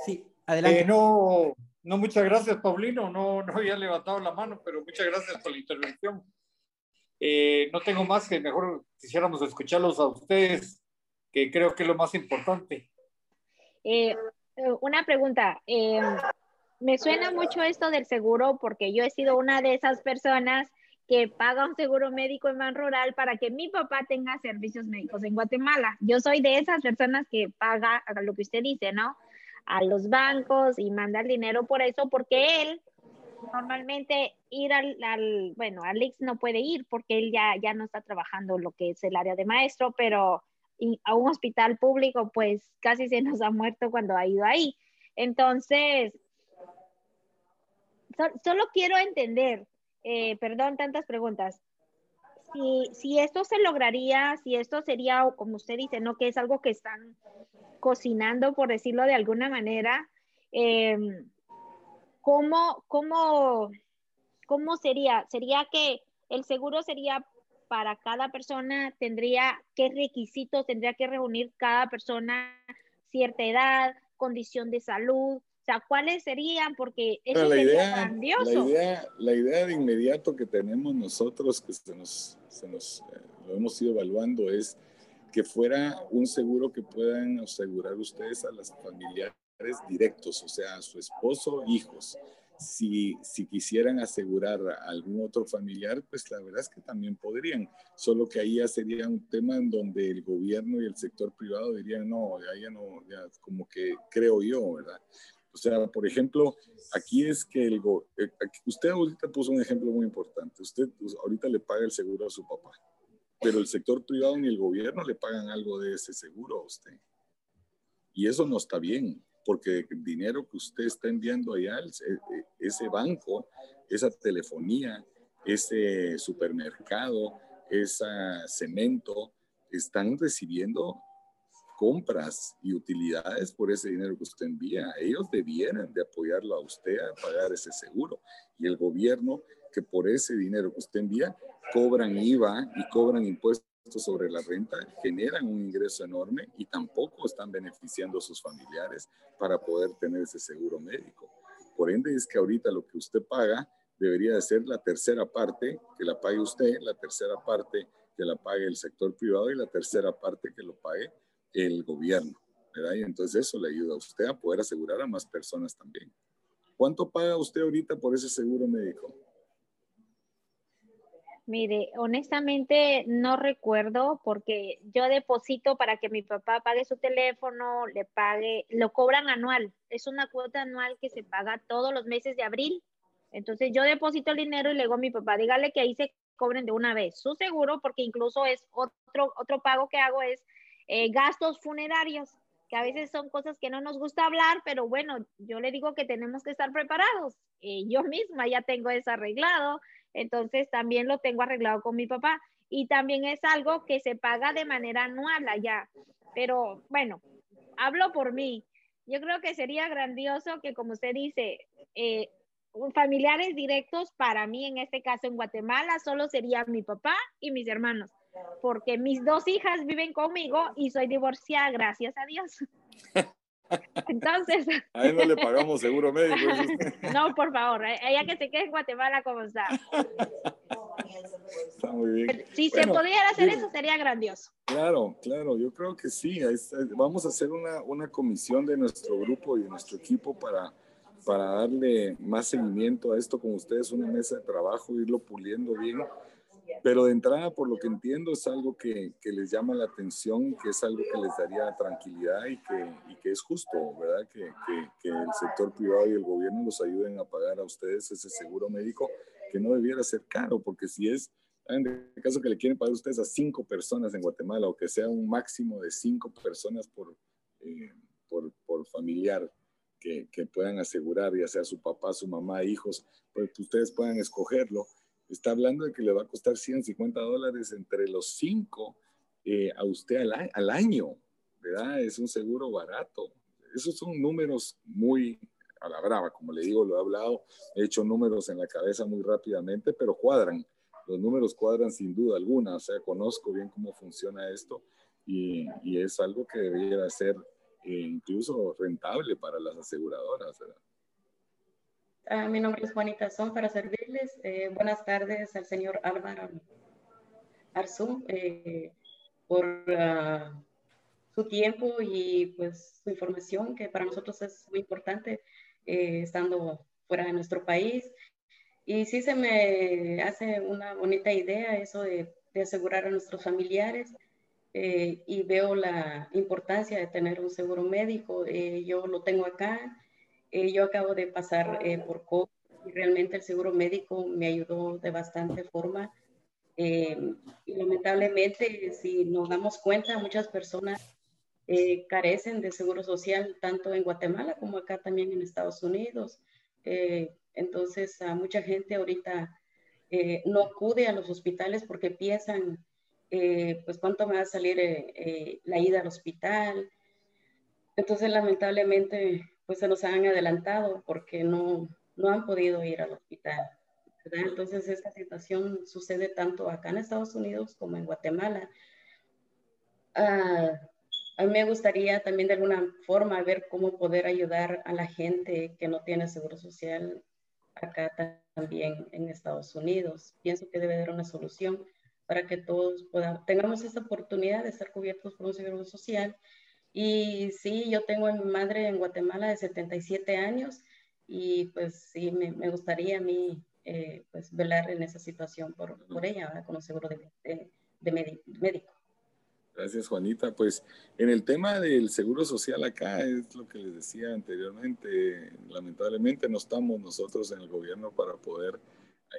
Sí, adelante.
Eh, no, no, muchas gracias, Paulino. No, no había levantado la mano, pero muchas gracias por la intervención. Eh, no tengo más que mejor quisiéramos escucharlos a ustedes, que creo que es lo más importante.
Eh, una pregunta. Me suena mucho esto del seguro porque yo he sido una de esas personas que paga un seguro médico en Man Rural para que mi papá tenga servicios médicos en Guatemala. Yo soy de esas personas que paga lo que usted dice, ¿no? A los bancos y manda el dinero por eso, porque él normalmente ir al, bueno, al IX no puede ir porque él ya, ya no está trabajando lo que es el área de maestro, pero a un hospital público pues casi se nos ha muerto cuando ha ido ahí. Entonces, solo quiero entender, eh, perdón, tantas preguntas. Si, si, esto se lograría, si esto sería, como usted dice, ¿no? Que es algo que están cocinando, por decirlo de alguna manera, eh, ¿cómo, cómo, ¿cómo sería? ¿Sería que el seguro sería para cada persona? ¿Tendría qué requisitos tendría que reunir cada persona? ¿Cierta edad? ¿Condición de salud? O sea, ¿cuáles serían? Porque eso
la
sería
idea,
grandioso.
La idea, la idea de inmediato que tenemos nosotros, que se nos, se nos eh, lo hemos ido evaluando, es que fuera un seguro que puedan asegurar ustedes a las familiares directos, o sea, a su esposo, hijos. Si, si quisieran asegurar a algún otro familiar, pues la verdad es que también podrían, solo que ahí ya sería un tema en donde el gobierno y el sector privado dirían, no, ya, ya no, ya como que creo yo, ¿verdad? O sea, por ejemplo, aquí es que el eh, usted ahorita puso un ejemplo muy importante. Usted pues, ahorita le paga el seguro a su papá, pero el sector privado ni el gobierno le pagan algo de ese seguro a usted. Y eso no está bien, porque el dinero que usted está enviando allá, eh, ese banco, esa telefonía, ese supermercado, ese cemento, están recibiendo compras y utilidades por ese dinero que usted envía. Ellos debieran de apoyarlo a usted a pagar ese seguro. Y el gobierno que por ese dinero que usted envía cobran IVA y cobran impuestos sobre la renta, generan un ingreso enorme y tampoco están beneficiando a sus familiares para poder tener ese seguro médico. Por ende es que ahorita lo que usted paga debería de ser la tercera parte que la pague usted, la tercera parte que la pague el sector privado y la tercera parte que lo pague el gobierno, ¿verdad? Y entonces eso le ayuda a usted a poder asegurar a más personas también. ¿Cuánto paga usted ahorita por ese seguro médico?
Mire, honestamente no recuerdo porque yo deposito para que mi papá pague su teléfono, le pague, lo cobran anual. Es una cuota anual que se paga todos los meses de abril. Entonces yo deposito el dinero y le digo a mi papá, dígale que ahí se cobren de una vez su seguro, porque incluso es otro, otro pago que hago es eh, gastos funerarios, que a veces son cosas que no nos gusta hablar, pero bueno, yo le digo que tenemos que estar preparados. Eh, yo misma ya tengo eso arreglado, entonces también lo tengo arreglado con mi papá. Y también es algo que se paga de manera anual allá. Pero bueno, hablo por mí. Yo creo que sería grandioso que, como usted dice, eh, familiares directos para mí, en este caso en Guatemala, solo sería mi papá y mis hermanos porque mis dos hijas viven conmigo y soy divorciada, gracias a Dios. Entonces.
A él no le pagamos seguro médico.
No, por favor, eh, ella que se quede en Guatemala como está.
Está muy bien.
Si se pudiera hacer eso, sería grandioso.
Claro, claro, yo creo que sí. Vamos a hacer una, una comisión de nuestro grupo y de nuestro equipo para, para darle más seguimiento a esto con ustedes, una mesa de trabajo, irlo puliendo bien pero de entrada, por lo que entiendo, es algo que, que, les llama la atención, que es algo que les daría tranquilidad y que, y que es justo, ¿verdad? Que, que, el sector privado y el gobierno los ayuden a pagar a ustedes ese seguro médico, que no debiera ser caro, porque si es, en el caso que le quieren pagar ustedes a cinco personas en Guatemala, o que sea un máximo de cinco personas por, eh, por, por, familiar, que, que, puedan asegurar, ya sea su papá, su mamá, hijos, pues que ustedes puedan escogerlo está hablando de que le va a costar 150 dólares entre los cinco eh, a usted al, año, ¿verdad? Es un seguro barato. Esos son números muy a la brava, como le digo, lo he hablado, he hecho números en la cabeza muy rápidamente, pero cuadran. Los números cuadran sin duda alguna, o sea, conozco bien cómo funciona esto y, es algo que debería ser e incluso rentable para las aseguradoras.
Ah, mi nombre es Juanita Son para servirles. Eh, buenas tardes al señor Álvaro Arzú eh, por uh, su tiempo y pues su información que para nosotros es muy importante eh, estando fuera de nuestro país. Y sí se me hace una bonita idea eso de, de asegurar a nuestros familiares eh, y veo la importancia de tener un seguro médico. Eh, yo lo tengo acá. Eh, yo acabo de pasar por COVID y realmente el seguro médico me ayudó de bastante forma. y lamentablemente, si nos damos cuenta, muchas personas carecen de seguro social, tanto en Guatemala como acá también en Estados Unidos. entonces, a mucha gente ahorita no acude a los hospitales porque piensan eh, pues cuánto me va a salir eh, eh, la ida al hospital. Entonces, lamentablemente, pues se nos han adelantado porque no, no han podido ir al hospital. Entonces, esta situación sucede tanto acá en Estados Unidos como en Guatemala. Ah, a mí me gustaría también de alguna forma ver cómo poder ayudar a la gente que no tiene seguro social acá también en Estados Unidos. Pienso que debe haber una solución para que todos podamos, tengamos esta oportunidad de estar cubiertos por un seguro social. Y sí, yo tengo a mi madre en Guatemala de 77 años y pues sí, me, me gustaría a mí eh, pues velar en esa situación por, por ella, con un seguro de, de, médico.
Gracias, Juanita. Pues en el tema del seguro social acá es lo que les decía anteriormente. Lamentablemente no estamos nosotros en el gobierno para poder,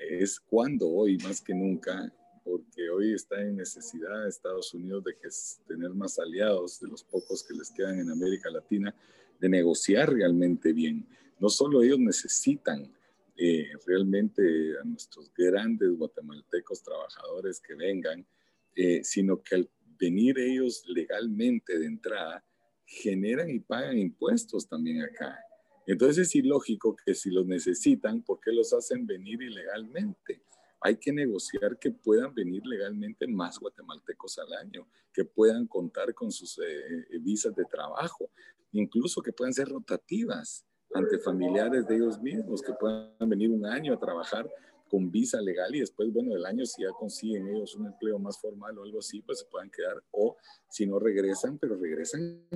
es cuando hoy más que nunca porque hoy está en necesidad Estados Unidos de que tener más aliados de los pocos que les quedan en América Latina, de negociar realmente bien. No solo ellos necesitan eh, realmente a nuestros grandes guatemaltecos trabajadores que vengan, eh, sino que al venir ellos legalmente de entrada, generan y pagan impuestos también acá. Entonces es ilógico que si los necesitan, ¿por qué los hacen venir ilegalmente? Hay que negociar que puedan venir legalmente más guatemaltecos al año, que puedan contar con sus eh, eh, visas de trabajo, incluso que puedan ser rotativas ante familiares de ellos mismos, que puedan venir un año a trabajar con visa legal y después, bueno, el año si ya consiguen ellos un empleo más formal o algo así, pues se puedan quedar o si no regresan, pero regresan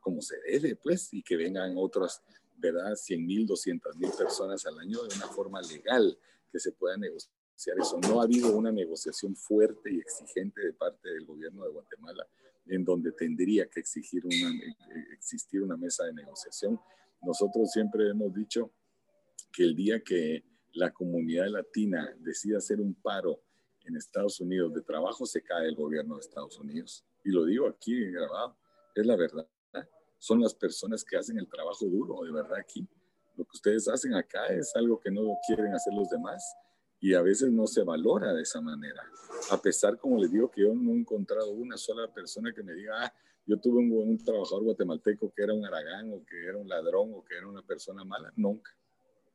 como se debe, pues, y que vengan otras, ¿verdad? 100 mil, 200 mil personas al año de una forma legal que se pueda negociar eso. No ha habido una negociación fuerte y exigente de parte del gobierno de Guatemala en donde tendría que exigir una, existir una mesa de negociación. Nosotros siempre hemos dicho que el día que la comunidad latina decida hacer un paro en Estados Unidos de trabajo, se cae el gobierno de Estados Unidos. Y lo digo aquí grabado, es la verdad. Son las personas que hacen el trabajo duro, de verdad aquí. Lo que ustedes hacen acá es algo que no quieren hacer los demás y a veces no se valora de esa manera. A pesar, como les digo, que yo no he encontrado una sola persona que me diga, ah, yo tuve un, un trabajador guatemalteco que era un aragán o que era un ladrón o que era una persona mala. Nunca.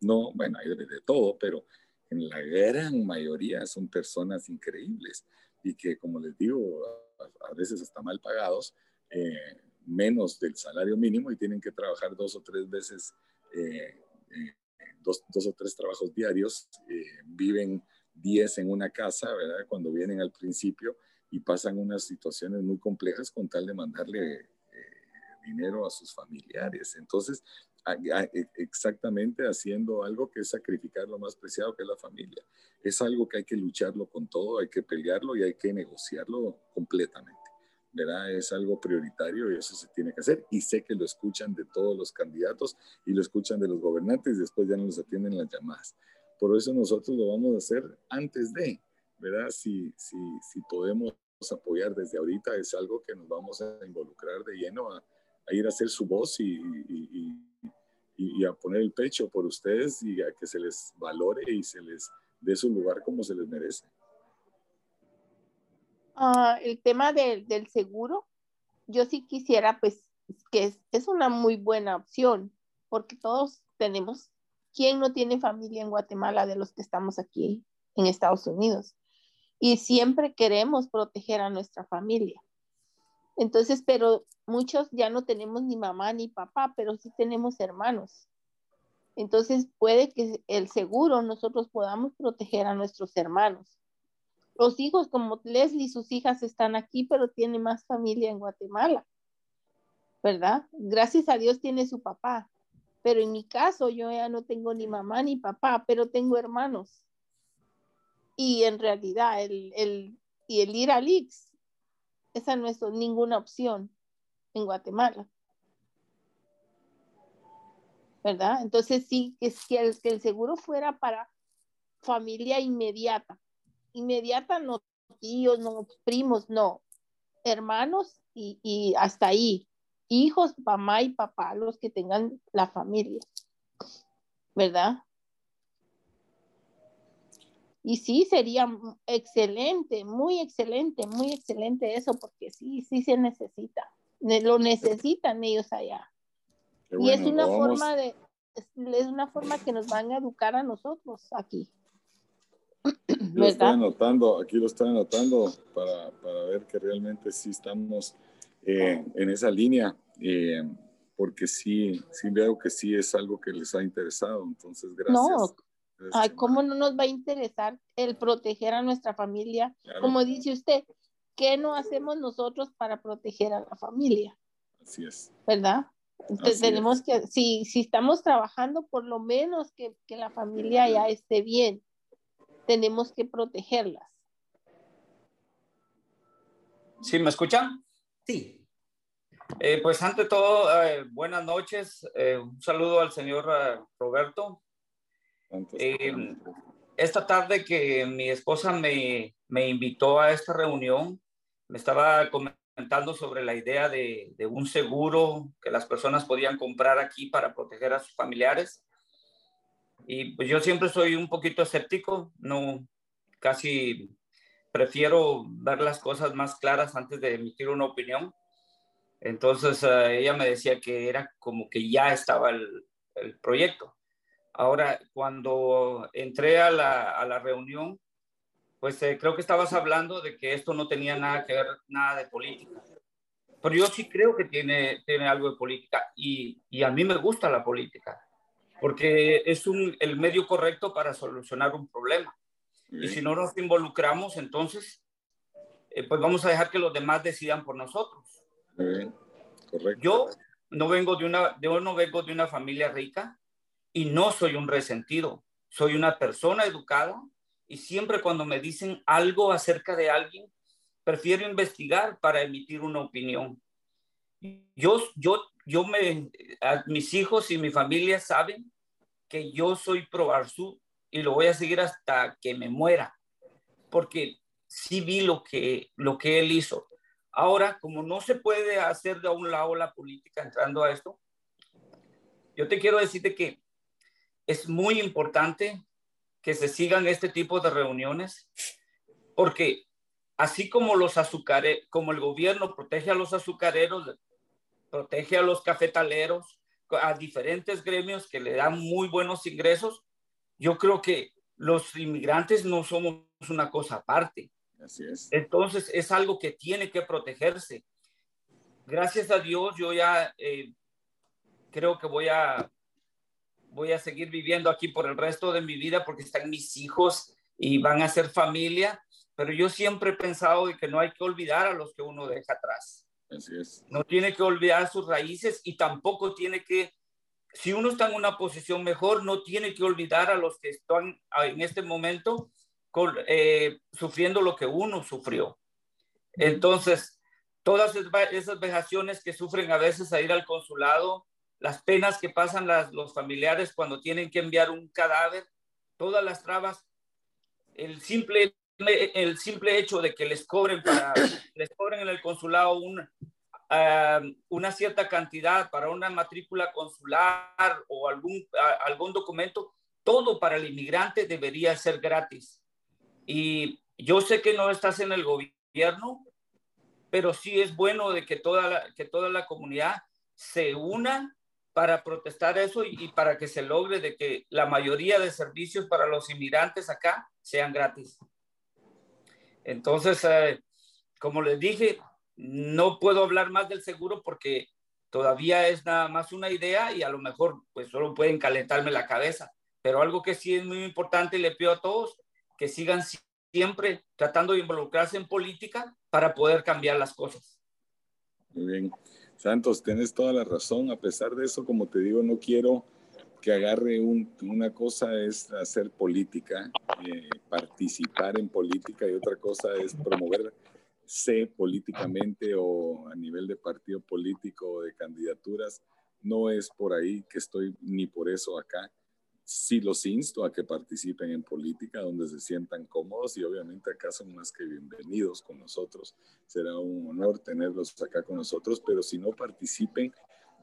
No, bueno, hay de, todo, pero en la gran mayoría son personas increíbles y que, como les digo, a, veces están mal pagados, eh, menos del salario mínimo y tienen que trabajar dos o tres veces eh, eh, dos, o tres trabajos diarios, eh, viven 10 en una casa, ¿verdad? Cuando vienen al principio y pasan unas situaciones muy complejas con tal de mandarle eh, dinero a sus familiares. Entonces, e, exactamente haciendo algo que es sacrificar lo más preciado que es la familia. Es algo que hay que lucharlo con todo, hay que pelearlo y hay que negociarlo completamente. ¿Verdad? Es algo prioritario y eso se tiene que hacer. Y sé que lo escuchan de todos los candidatos y lo escuchan de los gobernantes y después ya no les atienden las llamadas. Por eso nosotros lo vamos a hacer antes de, ¿verdad? Si, si, si podemos apoyar desde ahorita, es algo que nos vamos a involucrar de lleno a, ir a hacer su voz y, y, y, a poner el pecho por ustedes y a que se les valore y se les dé su lugar como se les merece.
Ah, el tema del seguro, yo sí quisiera, pues, que es, es, una muy buena opción, porque todos tenemos, ¿quién no tiene familia en Guatemala de los que estamos aquí en Estados Unidos? Y siempre queremos proteger a nuestra familia. Entonces, pero muchos ya no tenemos ni mamá ni papá, pero sí tenemos hermanos. Entonces puede que el seguro nosotros podamos proteger a nuestros hermanos. Los hijos como Leslie, sus hijas están aquí, pero tiene más familia en Guatemala, ¿verdad? Gracias a Dios tiene su papá, pero en mi caso yo ya no tengo ni mamá ni papá, pero tengo hermanos. Y en realidad el, el, y el ir a Lix, esa no es ninguna opción en Guatemala. ¿verdad? Entonces sí, es el, que el seguro fuera para familia inmediata. Inmediata no tíos, no primos, no. Hermanos y, y hasta ahí. Hijos, mamá y papá, los que tengan la familia. ¿Verdad? Y sí, sería excelente, muy excelente, muy excelente eso, porque sí, sí se necesita. Lo necesitan ellos allá y es una forma de, es una forma que nos van a educar a nosotros aquí.
Lo estoy anotando, aquí lo estoy anotando para, para ver que realmente sí estamos eh, en esa línea, eh, porque sí, sí veo que sí es algo que les ha interesado, entonces gracias.
No, ay, ¿cómo no nos va a interesar el proteger a nuestra familia? Como dice usted, ¿qué no hacemos nosotros para proteger a la familia?
Así es.
¿Verdad? Entonces tenemos que, si, si estamos trabajando, por lo menos que, que la familia ya esté bien, tenemos que protegerlas.
¿Sí me escuchan?
Sí.
Eh, pues ante todo, eh, buenas noches. Eh, un saludo al señor Roberto. esta tarde que mi esposa me, me, invitó a esta reunión, me estaba comentando comentando sobre la idea de, un seguro que las personas podían comprar aquí para proteger a sus familiares. Y pues yo siempre soy un poquito escéptico, no, casi prefiero ver las cosas más claras antes de emitir una opinión. Entonces eh, ella me decía que era como que ya estaba el, proyecto. Ahora, cuando entré a la, a la reunión, pues eh, creo que estabas hablando de que esto no tenía nada que ver, nada de política. Pero yo sí creo que tiene, tiene algo de política y, y a mí me gusta la política, porque es un, el medio correcto para solucionar un problema. Y si no nos involucramos, entonces, eh, pues vamos a dejar que los demás decidan por nosotros.
Correcto.
Yo no vengo de una, yo no vengo de una familia rica y no soy un resentido. Soy una persona educada y siempre cuando me dicen algo acerca de alguien, prefiero investigar para emitir una opinión. Yo, yo, yo me, mis hijos y mi familia saben que yo soy pro Arzú y lo voy a seguir hasta que me muera, porque sí vi lo que, lo que él hizo. Ahora, como no se puede hacer de un lado la política entrando a esto, yo te quiero decirte que es muy importante que se sigan este tipo de reuniones, porque así como los azucareros, como el gobierno protege a los azucareros, protege a los cafetaleros, a diferentes gremios que le dan muy buenos ingresos, yo creo que los inmigrantes no somos una cosa aparte.
Así es.
Entonces es algo que tiene que protegerse. Gracias a Dios, yo ya eh, creo que voy a voy a seguir viviendo aquí por el resto de mi vida porque están mis hijos y van a ser familia, pero yo siempre he pensado de que no hay que olvidar a los que uno deja atrás.
Así es.
No tiene que olvidar sus raíces y tampoco tiene que, si uno está en una posición mejor, no tiene que olvidar a los que están en este momento eh, sufriendo lo que uno sufrió. Entonces, todas esas vejaciones que sufren a veces a ir al consulado, las penas que pasan los familiares cuando tienen que enviar un cadáver, todas las trabas, el simple, el simple hecho de que les cobren, para, les cobren en el consulado ah, una cierta cantidad para una matrícula consular o algún, algún documento, todo para el inmigrante debería ser gratis. Y yo sé que no estás en el gobierno, pero sí es bueno de que toda que toda la comunidad se una para protestar eso y, para que se logre de que la mayoría de servicios para los inmigrantes acá sean gratis. Entonces, eh, como les dije,
no puedo hablar más del seguro porque todavía es nada más una idea y a lo mejor pues solo pueden calentarme la cabeza. Pero algo que sí es muy importante y le pido a todos que sigan siempre tratando de involucrarse en política para poder cambiar las cosas.
Muy bien. Santos, tienes toda la razón. A pesar de eso, como te digo, no quiero que agarre una cosa es hacer política, eh, participar en política y otra cosa es promoverse políticamente o a nivel de partido político o de candidaturas. No es por ahí que estoy ni por eso acá. Sí los insto a que participen en política donde se sientan cómodos y obviamente acá son más que bienvenidos con nosotros. Será un honor tenerlos acá con nosotros, pero si no participen,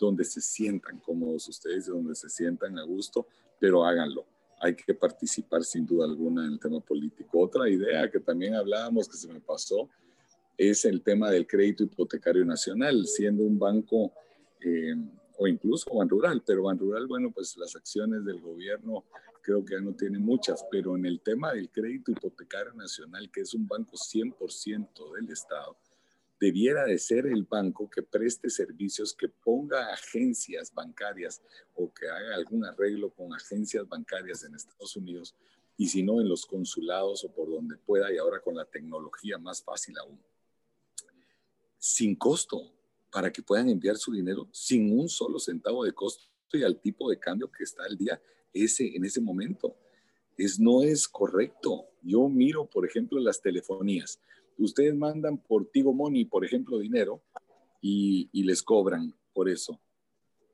donde se sientan cómodos ustedes, donde se sientan a gusto, pero háganlo. Hay que participar sin duda alguna en el tema político. Otra idea que también hablábamos que se me pasó es el tema del crédito hipotecario nacional, siendo un banco eh, o incluso Ban Rural, pero Ban Rural, bueno, pues las acciones del gobierno creo que ya no tiene muchas, pero en el tema del crédito hipotecario nacional, que es un banco 100% del Estado, debiera de ser el banco que preste servicios, que ponga agencias bancarias o que haga algún arreglo con agencias bancarias en Estados Unidos y si no en los consulados o por donde pueda y ahora con la tecnología más fácil aún. Sin costo para que puedan enviar su dinero sin un solo centavo de costo y al tipo de cambio que está al día ese, en ese momento. Es, no es correcto. Yo miro, por ejemplo, las telefonías ustedes mandan por Tigo Money, por ejemplo, dinero y, les cobran por eso.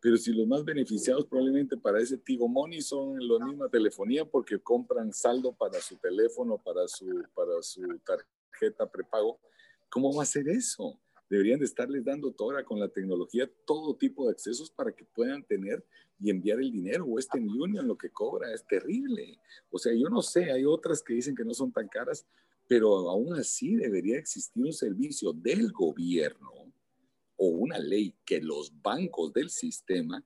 Pero si los más beneficiados probablemente para ese Tigo Money son la misma telefonía porque compran saldo para su teléfono, para su, para su tarjeta prepago, ¿cómo va a ser eso? Deberían de estarles dando ahora con la tecnología todo tipo de accesos para que puedan tener y enviar el dinero. Western Union lo que cobra es terrible. O sea, yo no sé, hay otras que dicen que no son tan caras, pero aún así debería existir un servicio del gobierno o una ley que los bancos del sistema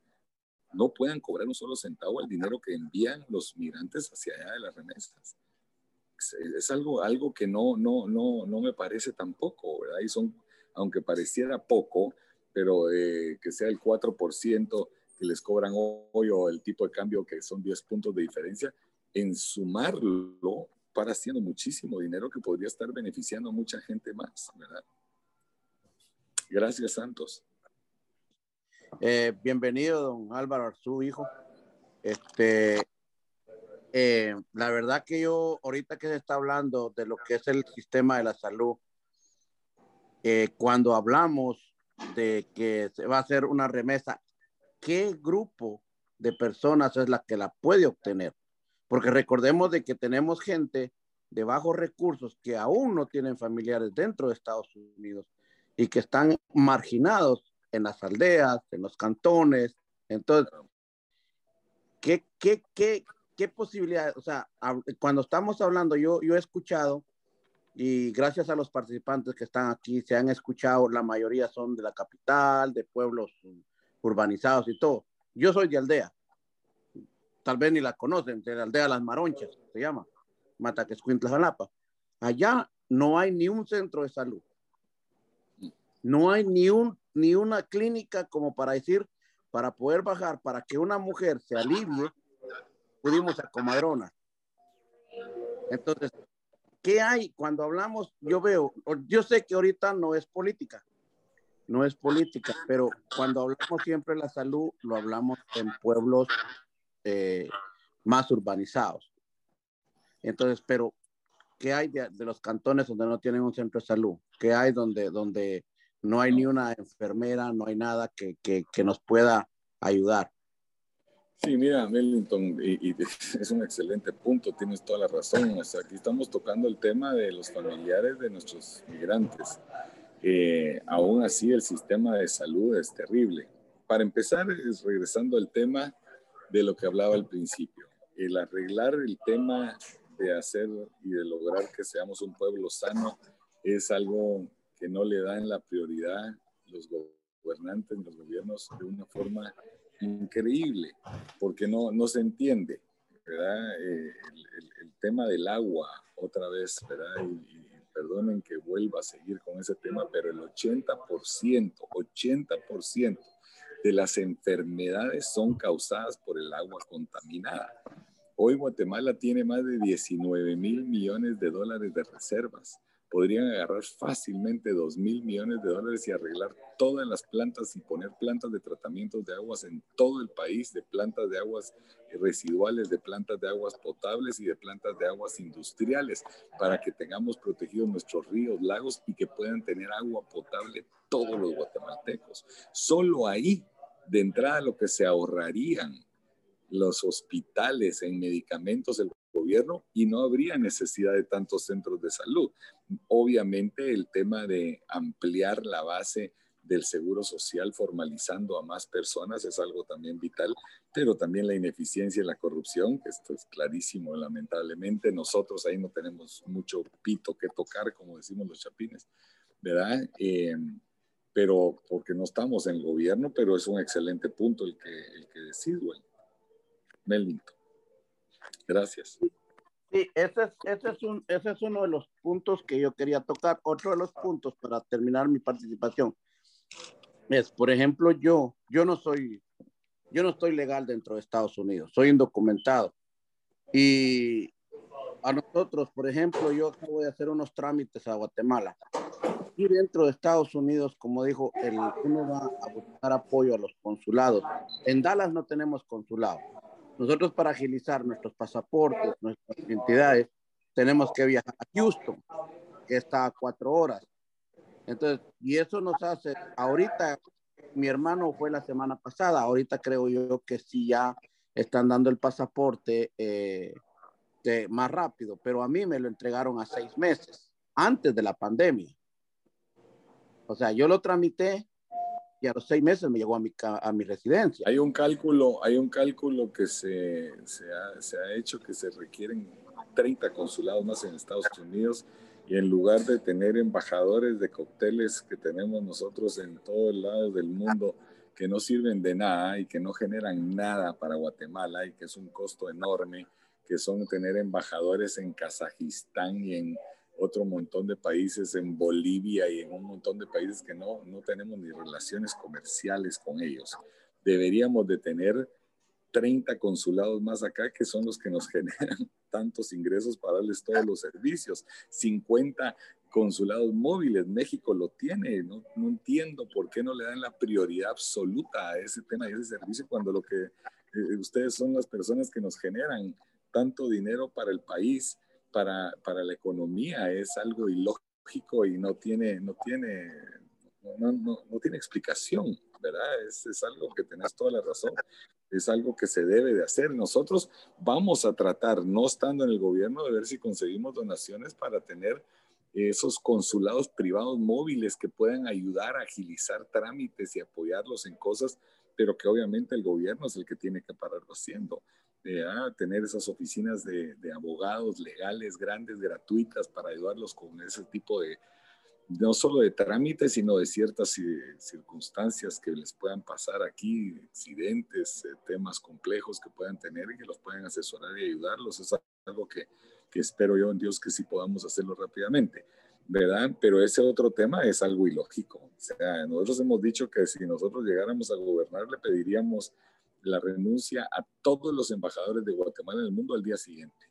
no puedan cobrar un solo centavo al dinero que envían los migrantes hacia allá de las remesas. Es, algo, algo que no, no, no, no me parece tampoco, ¿verdad? Y son, aunque pareciera poco, pero eh, que sea el 4% que les cobran hoy o el tipo de cambio que son 10 puntos de diferencia, en sumarlo para haciendo muchísimo dinero que podría estar beneficiando a mucha gente más, ¿verdad? Gracias, Santos.
Eh, bienvenido, don Álvaro su hijo. Este, eh, la verdad que yo, ahorita que se está hablando de lo que es el sistema de la salud, eh, cuando hablamos de que se va a hacer una remesa, ¿qué grupo de personas es la que la puede obtener? Porque recordemos de que tenemos gente de bajos recursos que aún no tienen familiares dentro de Estados Unidos y que están marginados en las aldeas, en los cantones. Entonces, ¿qué, qué, qué, qué posibilidades? O sea, cuando estamos hablando, yo, yo he escuchado, y gracias a los participantes que están aquí, se han escuchado, la mayoría son de la capital, de pueblos urbanizados y todo. Yo soy de aldea, tal vez ni la conocen, de la aldea Las Maronchas, se llama, Mataquescuintla, Jalapa. Allá no hay ni un centro de salud. No hay ni, un, ni una clínica como para decir, para poder bajar, para que una mujer se alivie, pudimos a Comadrona. Entonces, ¿qué hay cuando hablamos? Yo veo, yo sé que ahorita no es política, no es política, pero cuando hablamos siempre de la salud, lo hablamos en pueblos eh, más urbanizados. Entonces, pero, ¿qué hay de, los cantones donde no tienen un centro de salud? ¿Qué hay donde, donde no hay ni una enfermera, no hay nada que, que, que nos pueda ayudar?
Sí, mira, Mellington, y, es un excelente punto, tienes toda la razón. O sea, aquí estamos tocando el tema de los familiares de nuestros migrantes. Eh, aún así, el sistema de salud es terrible. Para empezar, es regresando al tema de lo que hablaba al principio. El arreglar el tema de hacer y de lograr que seamos un pueblo sano es algo que no le dan la prioridad los gobernantes, los gobiernos de una forma increíble, porque no, no se entiende, ¿verdad? Eh, el, tema del agua, otra vez, ¿verdad? Y, perdonen que vuelva a seguir con ese tema, pero el 80%, 80% de las enfermedades son causadas por el agua contaminada. Hoy Guatemala tiene más de 19 mil millones de dólares de reservas. Podrían agarrar fácilmente 2 mil millones de dólares y arreglar todas las plantas y poner plantas de tratamientos de aguas en todo el país, de plantas de aguas residuales, de plantas de aguas potables y de plantas de aguas industriales, para que tengamos protegidos nuestros ríos, lagos y que puedan tener agua potable todos los guatemaltecos. Solo ahí, de entrada, lo que se ahorrarían los hospitales en medicamentos del gobierno y no habría necesidad de tantos centros de salud. Obviamente el tema de ampliar la base del seguro social formalizando a más personas es algo también vital, pero también la ineficiencia y la corrupción, que esto es clarísimo, lamentablemente. Nosotros ahí no tenemos mucho pito que tocar, como decimos los chapines, ¿verdad? Eh, pero porque no estamos en el gobierno, pero es un excelente punto el que, el que decís, Melvington. Gracias.
Sí, ese es, ese, es un, ese es uno de los puntos que yo quería tocar. Otro de los puntos para terminar mi participación es, por ejemplo, yo, yo no soy, yo no estoy legal dentro de Estados Unidos, soy indocumentado. Y a nosotros, por ejemplo, yo acabo de hacer unos trámites a Guatemala. Y dentro de Estados Unidos, como dijo, el, uno va a buscar apoyo a los consulados. En Dallas no tenemos consulado. Nosotros para agilizar nuestros pasaportes, nuestras identidades, tenemos que viajar a Houston, que está a cuatro horas. Entonces, y eso nos hace, ahorita, mi hermano fue la semana pasada, ahorita creo yo que sí ya están dando el pasaporte eh, más rápido, pero a mí me lo entregaron a seis meses, antes de la pandemia. O sea, yo lo tramité y a los seis meses me llegó a mi, a mi residencia.
Hay un cálculo, hay un cálculo que se, se, ha, se ha hecho que se requieren 30 consulados más en Estados Unidos y en lugar de tener embajadores de cócteles que tenemos nosotros en todo el lado del mundo que no sirven de nada y que no generan nada para Guatemala y que es un costo enorme, que son tener embajadores en Kazajistán y en otro montón de países, en Bolivia y en un montón de países que no, no tenemos ni relaciones comerciales con ellos. Deberíamos de tener 30 consulados más acá que son los que nos generan tantos ingresos para darles todos los servicios. 50 consulados móviles, México lo tiene, no, no, entiendo por qué no le dan la prioridad absoluta a ese tema y ese servicio cuando lo que eh, ustedes son las personas que nos generan tanto dinero para el país para, para la economía es algo ilógico y no tiene, no tiene, no, no, no tiene explicación, ¿verdad? Es, es, algo que tenés toda la razón, es algo que se debe de hacer. Nosotros vamos a tratar, no estando en el gobierno, de ver si conseguimos donaciones para tener esos consulados privados móviles que puedan ayudar a agilizar trámites y apoyarlos en cosas, pero que obviamente el gobierno es el que tiene que pararlo haciendo de ah, tener esas oficinas de, abogados legales grandes, gratuitas, para ayudarlos con ese tipo de, no solo de trámites, sino de ciertas eh, circunstancias que les puedan pasar aquí, accidentes, eh, temas complejos que puedan tener y que los puedan asesorar y ayudarlos. Es algo que, que espero yo en Dios que sí podamos hacerlo rápidamente. ¿verdad? Pero ese otro tema es algo ilógico. O nosotros hemos dicho que si nosotros llegáramos a gobernar, le pediríamos la renuncia a todos los embajadores de Guatemala en el mundo al día siguiente.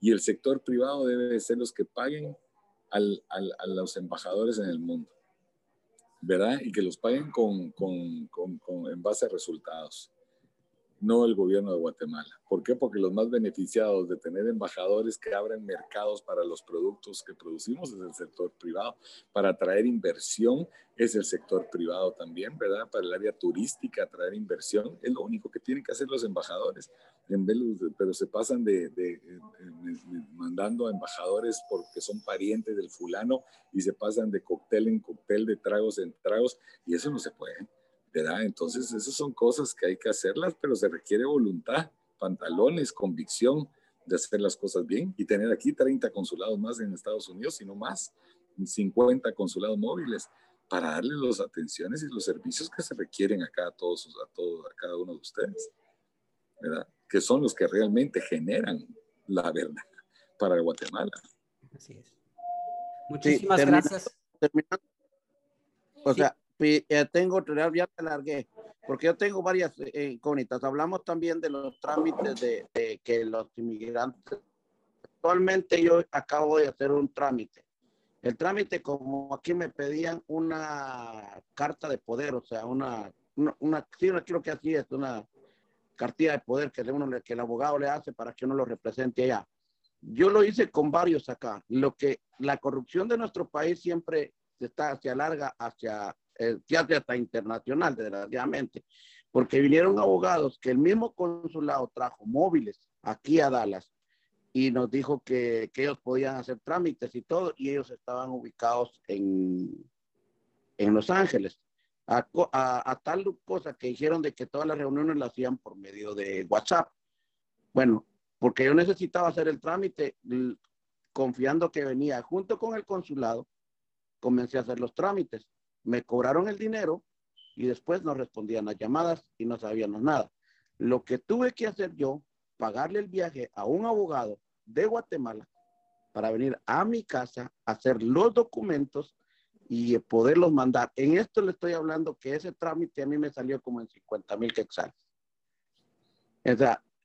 Y el sector privado debe ser los que paguen al, al, a los embajadores en el mundo, ¿verdad? Y que los paguen con, con, con, con, en base a resultados no el gobierno de Guatemala. ¿Por qué? Porque los más beneficiados de tener embajadores que abren mercados para los productos que producimos es el sector privado. Para atraer inversión es el sector privado también, ¿verdad? Para el área turística, atraer inversión es lo único que tienen que hacer los embajadores. En pero se pasan de, de, mandando a embajadores porque son parientes del fulano y se pasan de cóctel en cóctel, de tragos en tragos, y eso no se puede. ¿Verdad? Entonces, esas son cosas que hay que hacerlas, pero se requiere voluntad, pantalones, convicción de hacer las cosas bien y tener aquí 30 consulados más en Estados Unidos, sino más, 50 consulados móviles para darles las atenciones y los servicios que se requieren acá a todos, a todos, a cada uno de ustedes, ¿verdad? Que son los que realmente generan la verdad para Guatemala.
Así es. Muchísimas
terminando-
gracias.
terminando. O sea, eh, tengo, ya te largué, porque yo tengo varias eh, incógnitas. Hablamos también de los trámites de, de que los inmigrantes. Actualmente yo acabo de hacer un trámite. El trámite, como aquí me pedían una carta de poder, o sea, una, una, una sí, creo que así es, una cartilla de poder que, uno, que el abogado le hace para que uno lo represente allá. Yo lo hice con varios acá. Lo que la corrupción de nuestro país siempre se está se alarga hacia eh, hace hasta internacional, desgraciadamente, porque vinieron abogados que el mismo consulado trajo móviles aquí a Dallas y nos dijo que, que ellos podían hacer trámites y todo, y ellos estaban ubicados en, en Los Ángeles. A, a- a tal cosa que dijeron de que todas las reuniones las hacían por medio de WhatsApp. Bueno, porque yo necesitaba hacer el trámite, confiando que venía junto con el consulado, comencé a hacer los trámites. Me cobraron el dinero y después no respondían las llamadas y no sabíamos nada. Lo que tuve que hacer yo, pagarle el viaje a un abogado de Guatemala para venir a mi casa hacer los documentos y poderlos mandar. En esto le estoy hablando que ese trámite a mí me salió como en 50 mil quetzales.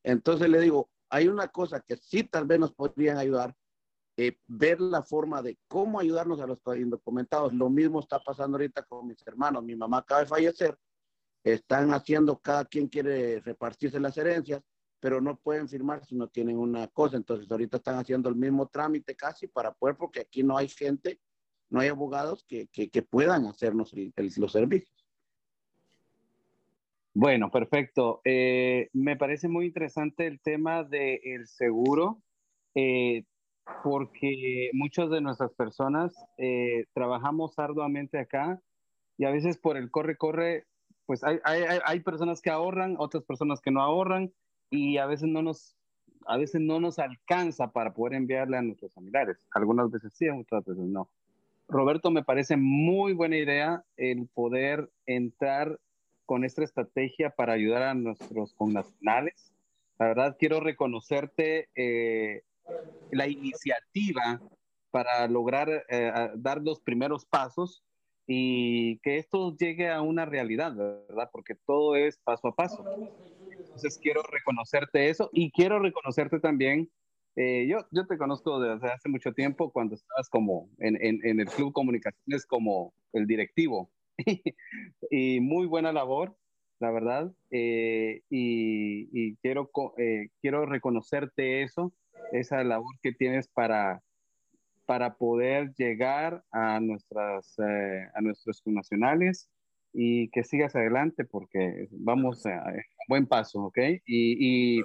Entonces le digo, hay una cosa que sí tal vez nos podrían ayudar, eh, ver la forma de cómo ayudarnos a los indocumentados. Lo mismo está pasando ahorita con mis hermanos. Mi mamá acaba de fallecer. Están haciendo, cada quien quiere repartirse las herencias, pero no pueden firmar si no tienen una cosa. Entonces ahorita están haciendo el mismo trámite casi para poder, porque aquí no hay gente, no hay abogados que, que, que puedan hacernos el- el- los servicios.
Bueno, perfecto. Eh, me parece muy interesante el tema del seguro, eh, porque muchas de nuestras personas eh, trabajamos arduamente acá y a veces por el corre-corre, pues hay, hay, hay- personas que ahorran, otras personas que no ahorran y a veces no nos, a veces no nos alcanza para poder enviarle a nuestros familiares. Algunas veces sí, otras veces no. Roberto, me parece muy buena idea el poder entrar con esta estrategia para ayudar a nuestros connacionales. La verdad, quiero reconocerte eh, la iniciativa para lograr eh, dar los primeros pasos y que esto llegue a una realidad, ¿verdad? Porque todo es paso a paso. Entonces quiero reconocerte eso y quiero reconocerte también, eh, yo, yo te conozco desde hace mucho tiempo cuando estabas como en, en, el Club Comunicaciones como el directivo y muy buena labor, la verdad, eh, y, y quiero, quiero reconocerte eso, esa labor que tienes para, para poder llegar a, nuestras, eh, a nuestros nacionales y que sigas adelante porque vamos a, buen paso, ¿ok? Y, y,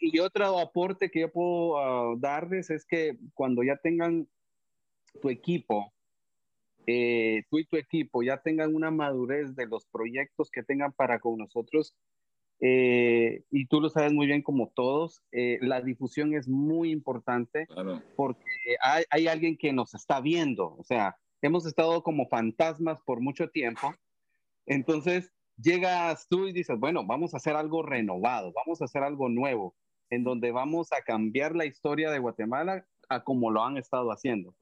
y otro aporte que yo puedo ah, darles es que cuando ya tengan tu equipo, eh, tú y tu equipo ya tengan una madurez de los proyectos que tengan para con nosotros, eh, y tú lo sabes muy bien como todos, eh, la difusión es muy importante porque hay, hay alguien que nos está viendo, o sea, hemos estado como fantasmas por mucho tiempo, entonces llegas tú y dices, bueno, vamos a hacer algo renovado, vamos a hacer algo nuevo, en donde vamos a cambiar la historia de Guatemala a como lo han estado haciendo.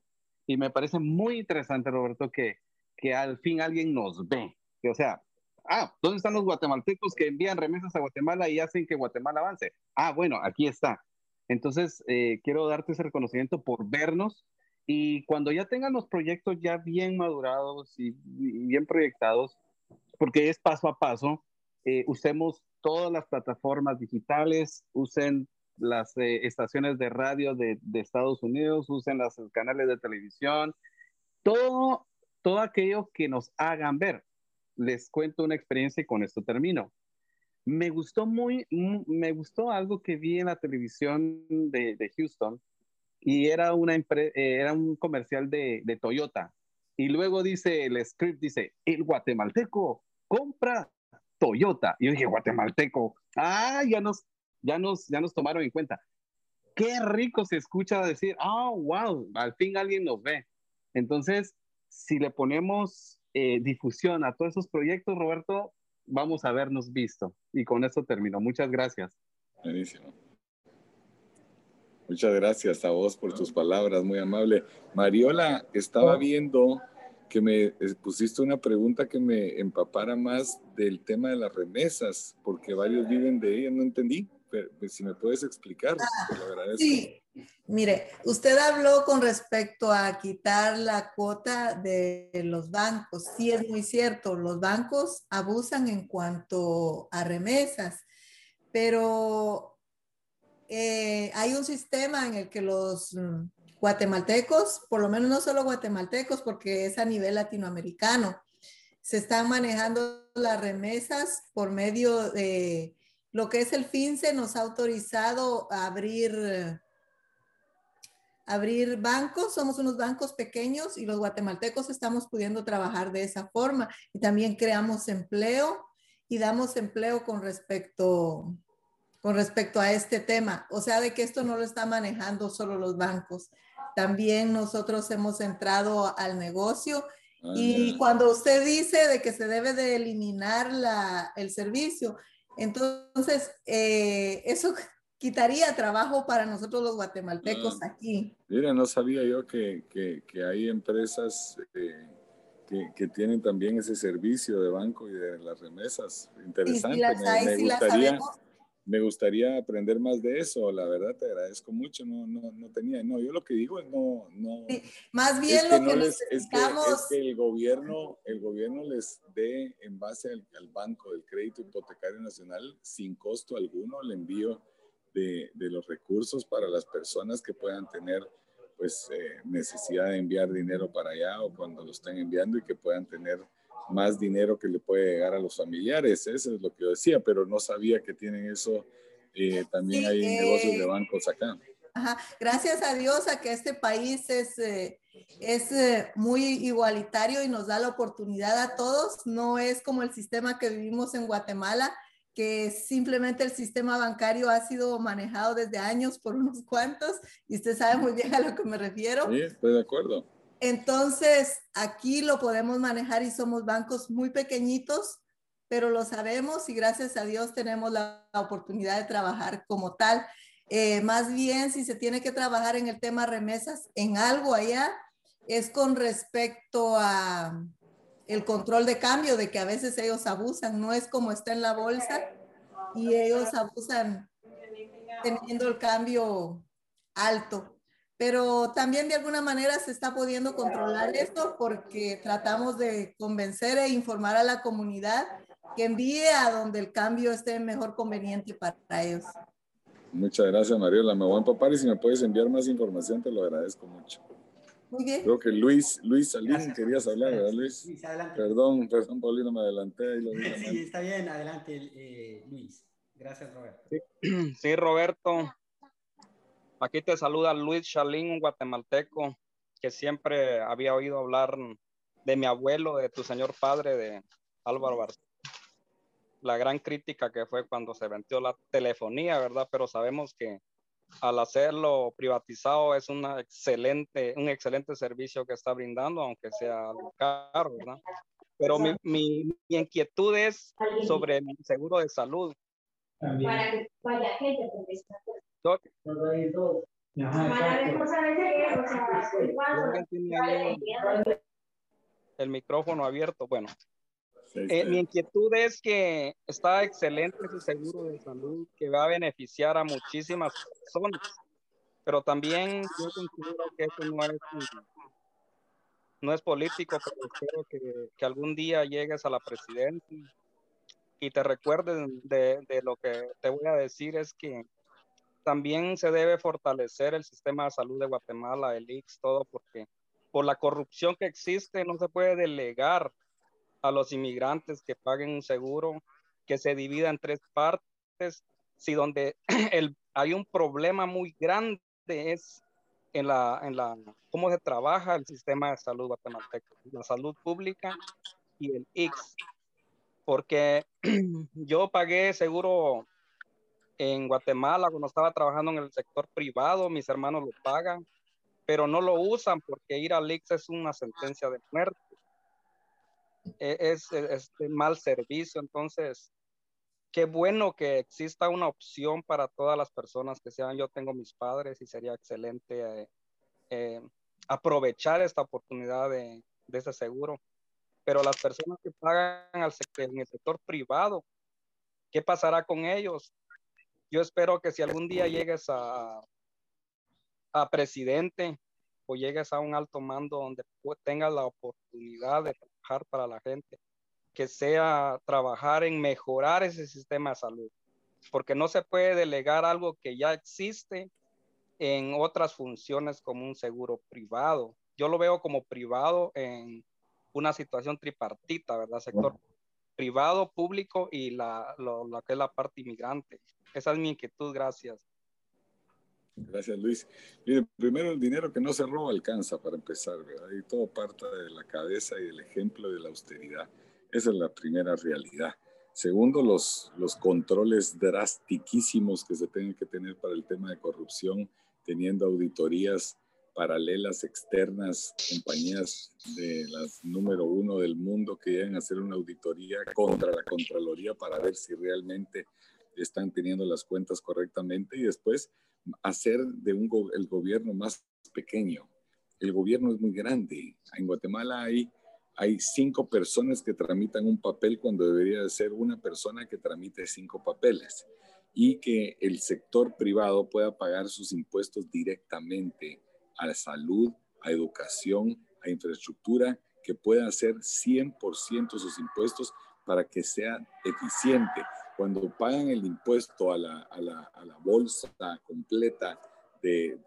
Y me parece muy interesante, Roberto, que, que al fin alguien nos ve. Que, o sea, ah, ¿dónde están los guatemaltecos que envían remesas a Guatemala y hacen que Guatemala avance? Ah, bueno, aquí está. Entonces, eh, quiero darte ese reconocimiento por vernos y cuando ya tengan los proyectos ya bien madurados y, bien proyectados, porque es paso a paso, eh, usemos todas las plataformas digitales, usen las eh, estaciones de radio de, de, Estados Unidos, usen los canales de televisión, todo, todo aquello que nos hagan ver. Les cuento una experiencia y con esto termino. Me gustó muy, me gustó algo que vi en la televisión de, Houston y era, una era un comercial de, Toyota. Y luego dice el script, dice, el guatemalteco compra Toyota. Y yo dije, guatemalteco, ah, ya nos, ya nos, ya nos tomaron en cuenta. Qué rico se escucha decir, oh, wow, al fin alguien nos ve. Entonces, si le ponemos eh, difusión a todos esos proyectos, Roberto, vamos a vernos visto. Y con esto termino. Muchas gracias.
Buenísimo. Muchas gracias a vos por tus palabras, muy amable. Mariola, estaba viendo que me eh, pusiste una pregunta que me empapara más del tema de las remesas, porque varios viven de ella, no entendí. Pero, pues, si me puedes explicar, te lo agradezco.
Sí, mire, usted habló con respecto a quitar la cuota de los bancos. Sí, es muy cierto, los bancos abusan en cuanto a remesas, pero eh, hay un sistema en el que los guatemaltecos, por lo menos no solo guatemaltecos, porque es a nivel latinoamericano, se están manejando las remesas por medio de lo que es el FINSE, nos ha autorizado a abrir, abrir bancos, somos unos bancos pequeños y los guatemaltecos estamos pudiendo trabajar de esa forma y también creamos empleo y damos empleo con respecto con respecto a este tema. O sea, de que esto no lo está manejando solo los bancos. También nosotros hemos entrado al negocio y
Ah,
cuando usted dice de que se debe de eliminar la, el servicio, entonces eh, eso quitaría trabajo para nosotros los guatemaltecos
Ah.
aquí.
Mira, no sabía yo que, que, que hay empresas eh, que, que tienen también ese servicio de banco y de las remesas. Interesante.
las
me,
hay,
me
sí las
gustaría,
sabemos.
me gustaría aprender más de eso. La verdad, te agradezco mucho. No, no, no tenía. No, yo lo que digo es no. no
Más bien
es
lo
que no les, es que,
necesitamos,
es que el gobierno, el gobierno les dé en base al, al Banco del Crédito Hipotecario Nacional sin costo alguno el envío de, de los recursos para las personas que puedan tener pues eh, necesidad de enviar dinero para allá o cuando lo estén enviando y que puedan tener más dinero que le puede llegar a los familiares. Eso es lo que yo decía, pero no sabía que tienen eso. eh, también
Sí,
hay
eh,
negocios de bancos acá.
Ajá. Gracias a Dios a que este país es, eh, es eh, muy igualitario y nos da la oportunidad a todos. No es como el sistema que vivimos en Guatemala, que simplemente el sistema bancario ha sido manejado desde años por unos cuantos y usted sabe muy bien a lo que me refiero.
Sí, estoy de acuerdo.
Entonces, aquí lo podemos manejar y somos bancos muy pequeñitos, pero lo sabemos y gracias a Dios tenemos la oportunidad de trabajar como tal. Eh, más bien, si se tiene que trabajar en el tema remesas en algo allá, es con respecto a el control de cambio, de que a veces ellos abusan, no es como está en la bolsa y ellos abusan teniendo el cambio alto. Pero también de alguna manera se está pudiendo controlar esto porque tratamos de convencer e informar a la comunidad que envíe a donde el cambio esté mejor conveniente para ellos.
Muchas gracias, Mariola. Me voy a empapar y si me puedes enviar más información, te lo agradezco mucho.
Muy bien.
Creo que Luis, Luis Salín,
Gracias.
querías hablar, ¿verdad, Luis?
Luis, adelante.
Perdón, perdón, Paulino, me adelanté ahí lo vi.
Sí, está bien, adelante, eh, Luis. Gracias, Roberto.
Sí, Roberto. Aquí te saluda Luis Chalín, un guatemalteco que siempre había oído hablar de mi abuelo, de tu señor padre, de Álvaro Barcelona. La gran crítica que fue cuando se vendió la telefonía, ¿verdad? Pero sabemos que al hacerlo privatizado es una excelente, un excelente servicio que está brindando, aunque sea algo caro, ¿verdad? Pero mi, mi, mi inquietud es sobre el seguro de salud.
Para que vaya gente, porque está
Doc,
Para responsabilidad, o sea, igual,
¿alguien tiene ahí el, el micrófono abierto? Bueno, eh, mi inquietud es que está excelente ese seguro de salud que va a beneficiar a muchísimas personas, pero también yo considero que eso no es, no es político, pero espero que, que algún día llegues a la presidencia y te recuerdes de, de lo que te voy a decir es que también se debe fortalecer el sistema de salud de Guatemala, el IX, todo, porque por la corrupción que existe no se puede delegar a los inmigrantes que paguen un seguro que se divida en tres partes, si donde el, hay un problema muy grande es en la, en la, cómo se trabaja el sistema de salud guatemalteco, la salud pública y el IX, porque yo pagué seguro en Guatemala cuando estaba trabajando en el sector privado, mis hermanos lo pagan, pero no lo usan porque ir al IX es una sentencia de muerte. Es, es, es de mal servicio, entonces qué bueno que exista una opción para todas las personas que sean, yo tengo mis padres y sería excelente eh, eh, aprovechar esta oportunidad de, de, ese seguro. Pero las personas que pagan al en el sector privado, ¿qué pasará con ellos? Yo espero que si algún día llegues a, a presidente o llegues a un alto mando donde tengas la oportunidad de trabajar para la gente, que sea trabajar en mejorar ese sistema de salud, porque no se puede delegar algo que ya existe en otras funciones como un seguro privado. Yo lo veo como privado en una situación tripartita, ¿verdad? Sector privado, público y la, lo, que es la parte inmigrante. Esa es mi inquietud, gracias.
Gracias, Luis. primero el dinero que no se roba alcanza para empezar, ¿verdad? Y todo parte de la cabeza y del ejemplo de la austeridad. Esa es la primera realidad. Segundo, los, los controles drastiquísimos que se tienen que tener para el tema de corrupción, teniendo auditorías paralelas externas, compañías de las número uno del mundo que llegan a hacer una auditoría contra la Contraloría para ver si realmente están teniendo las cuentas correctamente y después hacer de un el gobierno más pequeño. El gobierno es muy grande. En Guatemala hay, hay cinco personas que tramitan un papel cuando debería de ser una persona que tramite cinco papeles y que el sector privado pueda pagar sus impuestos directamente a la salud, a educación, a infraestructura, que pueda hacer 100% sus impuestos para que sea eficiente cuando pagan el impuesto a la, bolsa completa de,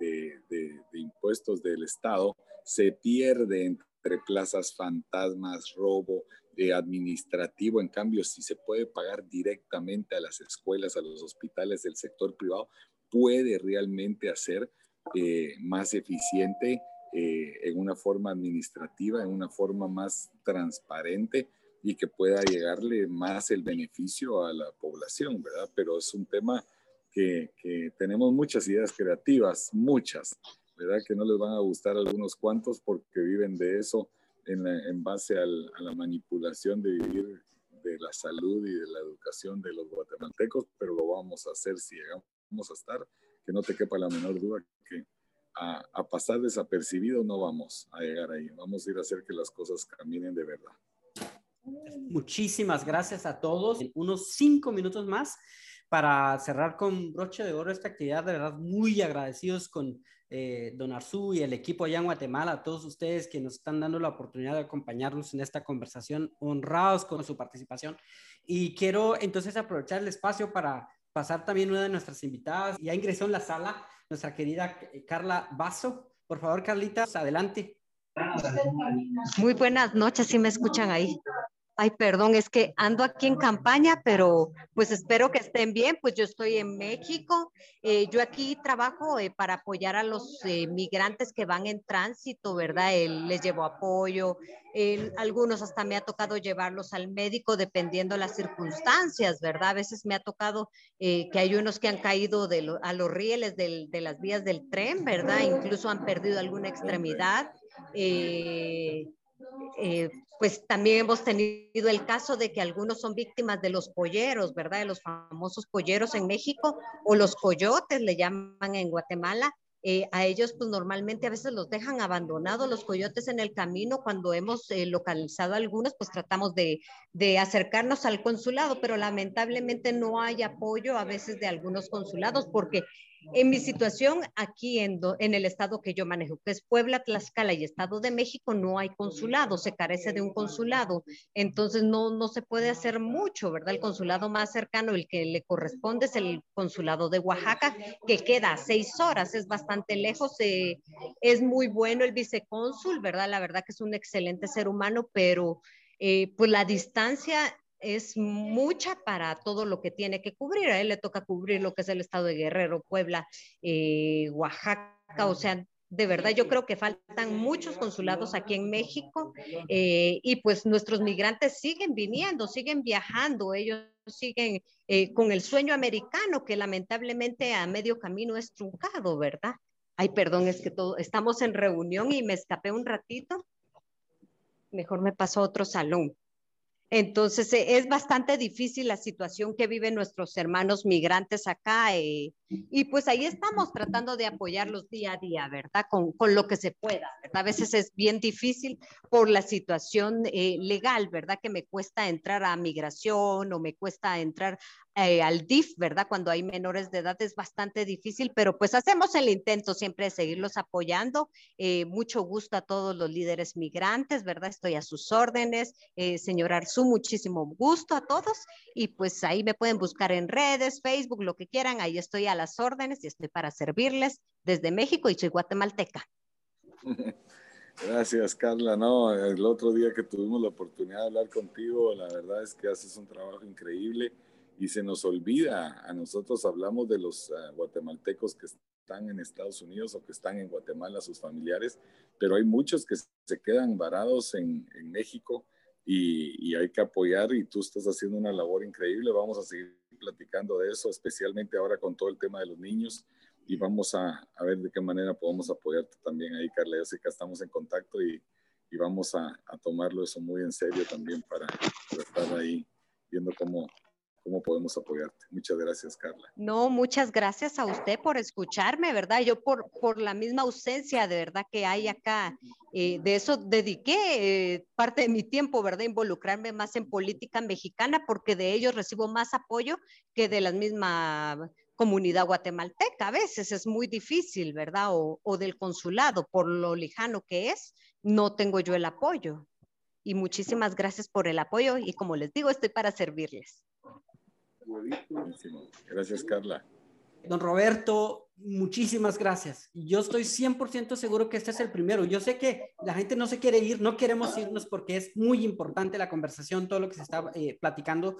impuestos del Estado, se pierde entre plazas fantasmas, robo de administrativo. En cambio, si se puede pagar directamente a las escuelas, a los hospitales del sector privado, puede realmente hacer eh, más eficiente eh, en una forma administrativa, en una forma más transparente y que pueda llegarle más el beneficio a la población, ¿verdad? Pero es un tema que, que tenemos muchas ideas creativas, muchas, ¿verdad? Que no les van a gustar algunos cuantos porque viven de eso en, en base al, a la manipulación de vivir de la salud y de la educación de los guatemaltecos, pero lo vamos a hacer si llegamos a estar, que no te quepa la menor duda que a, a pasar desapercibido no vamos a llegar ahí, vamos a ir a hacer que las cosas caminen de verdad.
Muchísimas gracias a todos. Unos cinco minutos más para cerrar con broche de oro esta actividad. De verdad, muy agradecidos con eh, Don Arzú y el equipo allá en Guatemala, a todos ustedes que nos están dando la oportunidad de acompañarnos en esta conversación, honrados con su participación. Y quiero entonces aprovechar el espacio para pasar también una de nuestras invitadas. Ya ingresó en la sala nuestra querida Carla Basso. Por favor, Carlita, adelante.
Muy buenas noches, si me escuchan ahí. Ay, perdón, es que ando aquí en campaña, pero pues espero que estén bien. Pues yo estoy en México. Eh, yo aquí trabajo eh, para apoyar a los eh, migrantes que van en tránsito, ¿verdad? les llevo apoyo. algunos hasta me ha tocado llevarlos al médico dependiendo las circunstancias, ¿verdad? A veces me ha tocado que hay unos que han caído a los rieles de las vías del tren, ¿verdad? Incluso han perdido alguna extremidad. Eh, eh, pues también hemos tenido el caso de que algunos son víctimas de los polleros, ¿verdad? De los famosos polleros en México o los coyotes, le llaman en Guatemala. Eh, a ellos pues normalmente a veces los dejan abandonados los coyotes en el camino. Cuando hemos eh, localizado algunos, pues tratamos de, de, acercarnos al consulado, pero lamentablemente no hay apoyo a veces de algunos consulados porque en mi situación aquí en, en, el estado que yo manejo, que es Puebla, Tlaxcala y Estado de México, no hay consulado, se carece de un consulado, entonces no, no se puede hacer mucho, ¿verdad? El consulado más cercano, el que le corresponde es el consulado de Oaxaca, que queda a seis horas, es bastante lejos, eh, es muy bueno el vicecónsul, ¿verdad? La verdad que es un excelente ser humano, pero eh, pues la distancia es mucha para todo lo que tiene que cubrir. A él le toca cubrir lo que es el estado de Guerrero, Puebla, eh, Oaxaca, o sea, de verdad yo creo que faltan muchos consulados aquí en México eh, y pues nuestros migrantes siguen viniendo, siguen viajando, ellos siguen eh, con el sueño americano que lamentablemente a medio camino es truncado, ¿verdad? Ay, perdón, es que todo, estamos en reunión y me escapé un ratito. Mejor me paso a otro salón. Entonces, eh, es bastante difícil la situación que viven nuestros hermanos migrantes acá eh, y pues ahí estamos tratando de apoyarlos día a día, ¿verdad? Con, con lo que se pueda, ¿verdad? A veces es bien difícil por la situación eh, legal, ¿verdad? Que me cuesta entrar a migración o me cuesta entrar eh, al DIF, ¿verdad? Cuando hay menores de edad es bastante difícil, pero pues hacemos el intento siempre de seguirlos apoyando. Eh, mucho gusto a todos los líderes migrantes, ¿verdad? Estoy a sus órdenes. Eh, señor Arzú, muchísimo gusto a todos. Y pues ahí me pueden buscar en redes, Facebook, lo que quieran. Ahí estoy a las órdenes y estoy para servirles desde México y soy guatemalteca.
Gracias, Carla. No, el otro día que tuvimos la oportunidad de hablar contigo, la verdad es que haces un trabajo increíble y se nos olvida, a nosotros hablamos de los uh, guatemaltecos que están en Estados Unidos o que están en Guatemala, sus familiares, pero hay muchos que se quedan varados en, en México y, y, hay que apoyar y tú estás haciendo una labor increíble. Vamos a seguir platicando de eso, especialmente ahora con todo el tema de los niños y vamos a, a ver de qué manera podemos apoyarte también ahí, Carla. Yo sé que estamos en contacto y, y vamos a, tomarlo eso muy en serio también para, para estar ahí viendo cómo, cómo podemos apoyarte. Muchas gracias, Carla.
No, muchas gracias a usted por escucharme, ¿verdad? Yo por, por la misma ausencia de verdad que hay acá, eh, de eso dediqué eh, parte de mi tiempo, ¿verdad? Involucrarme más en política mexicana porque de ellos recibo más apoyo que de la misma comunidad guatemalteca. A veces es muy difícil, ¿verdad? O, o del consulado, por lo lejano que es, no tengo yo el apoyo. Y muchísimas gracias por el apoyo y como les digo, estoy para servirles.
Gracias, Carla.
Don Roberto, muchísimas gracias. Yo estoy 100% seguro que este es el primero. Yo sé que la gente no se quiere ir, no queremos irnos porque es muy importante la conversación, todo lo que se está eh, platicando,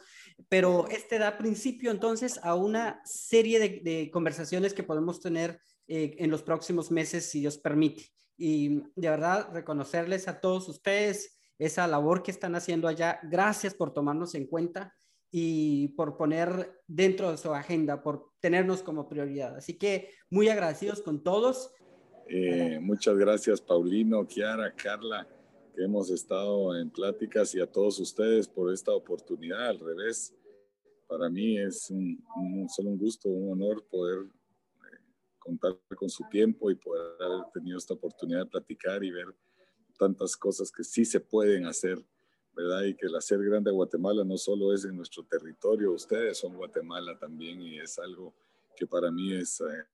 pero este da principio entonces a una serie de, de conversaciones que podemos tener eh, en los próximos meses, si Dios permite. Y de verdad, reconocerles a todos ustedes esa labor que están haciendo allá. Gracias por tomarnos en cuenta y por poner dentro de su agenda, por tenernos como prioridad. Así que muy agradecidos con todos.
Eh, muchas gracias, Paulino, Kiara, Carla, que hemos estado en pláticas y a todos ustedes por esta oportunidad. Al revés, para mí es un, un solo un gusto, un honor poder eh, contar con su tiempo y poder haber tenido esta oportunidad de platicar y ver tantas cosas que sí se pueden hacer ¿verdad? Y que el hacer grande a Guatemala no solo es en nuestro territorio, ustedes son Guatemala también y es algo que para mí es, eh,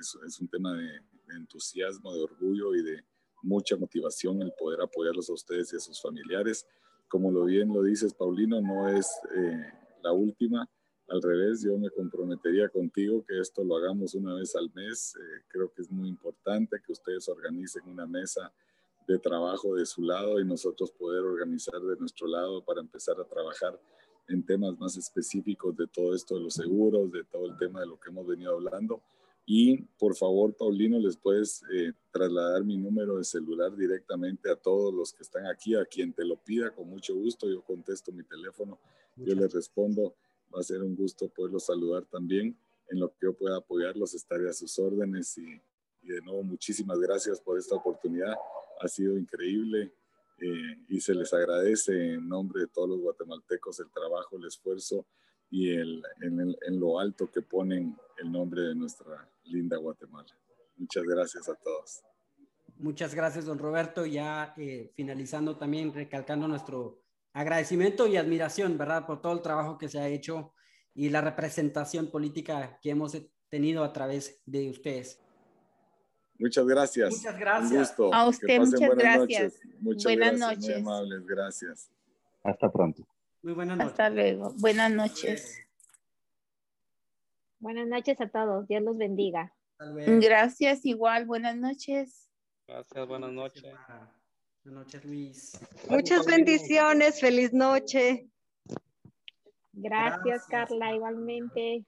es, es, un tema de, entusiasmo, de orgullo y de mucha motivación el poder apoyarlos a ustedes y a sus familiares. Como lo bien lo dices, Paulino, no es eh, la última. Al revés, yo me comprometería contigo que esto lo hagamos una vez al mes. Eh, creo que es muy importante que ustedes organicen una mesa de trabajo de su lado y nosotros poder organizar de nuestro lado para empezar a trabajar en temas más específicos de todo esto de los seguros, de todo el tema de lo que hemos venido hablando. Y por favor, Paulino, les puedes eh, trasladar mi número de celular directamente a todos los que están aquí, a quien te lo pida, con mucho gusto. Yo contesto mi teléfono, Muchas yo les respondo. Va a ser un gusto poderlos saludar también. En lo que yo pueda apoyarlos, estaré a sus órdenes. Y, y de nuevo, muchísimas gracias por esta oportunidad ha sido increíble eh, y se les agradece en nombre de todos los guatemaltecos el trabajo, el esfuerzo y el, en, el, en lo alto que ponen el nombre de nuestra linda Guatemala. Muchas gracias a todos.
Muchas gracias, don Roberto. Ya eh, finalizando también, recalcando nuestro agradecimiento y admiración, ¿verdad? Por todo el trabajo que se ha hecho y la representación política que hemos tenido a través de ustedes.
Muchas gracias.
Muchas gracias.
Un a usted, muchas gracias. Noches.
Muchas
buenas
gracias.
noches.
Muy amables, gracias.
Hasta pronto.
Muy buenas noches.
Hasta luego. Buenas noches.
Buenas noches a todos. Dios los bendiga.
Gracias, igual. Buenas noches.
Gracias, buenas noches.
Buenas noches, Luis.
Muchas bendiciones. Feliz noche.
Gracias, Gracias, Carla, igualmente.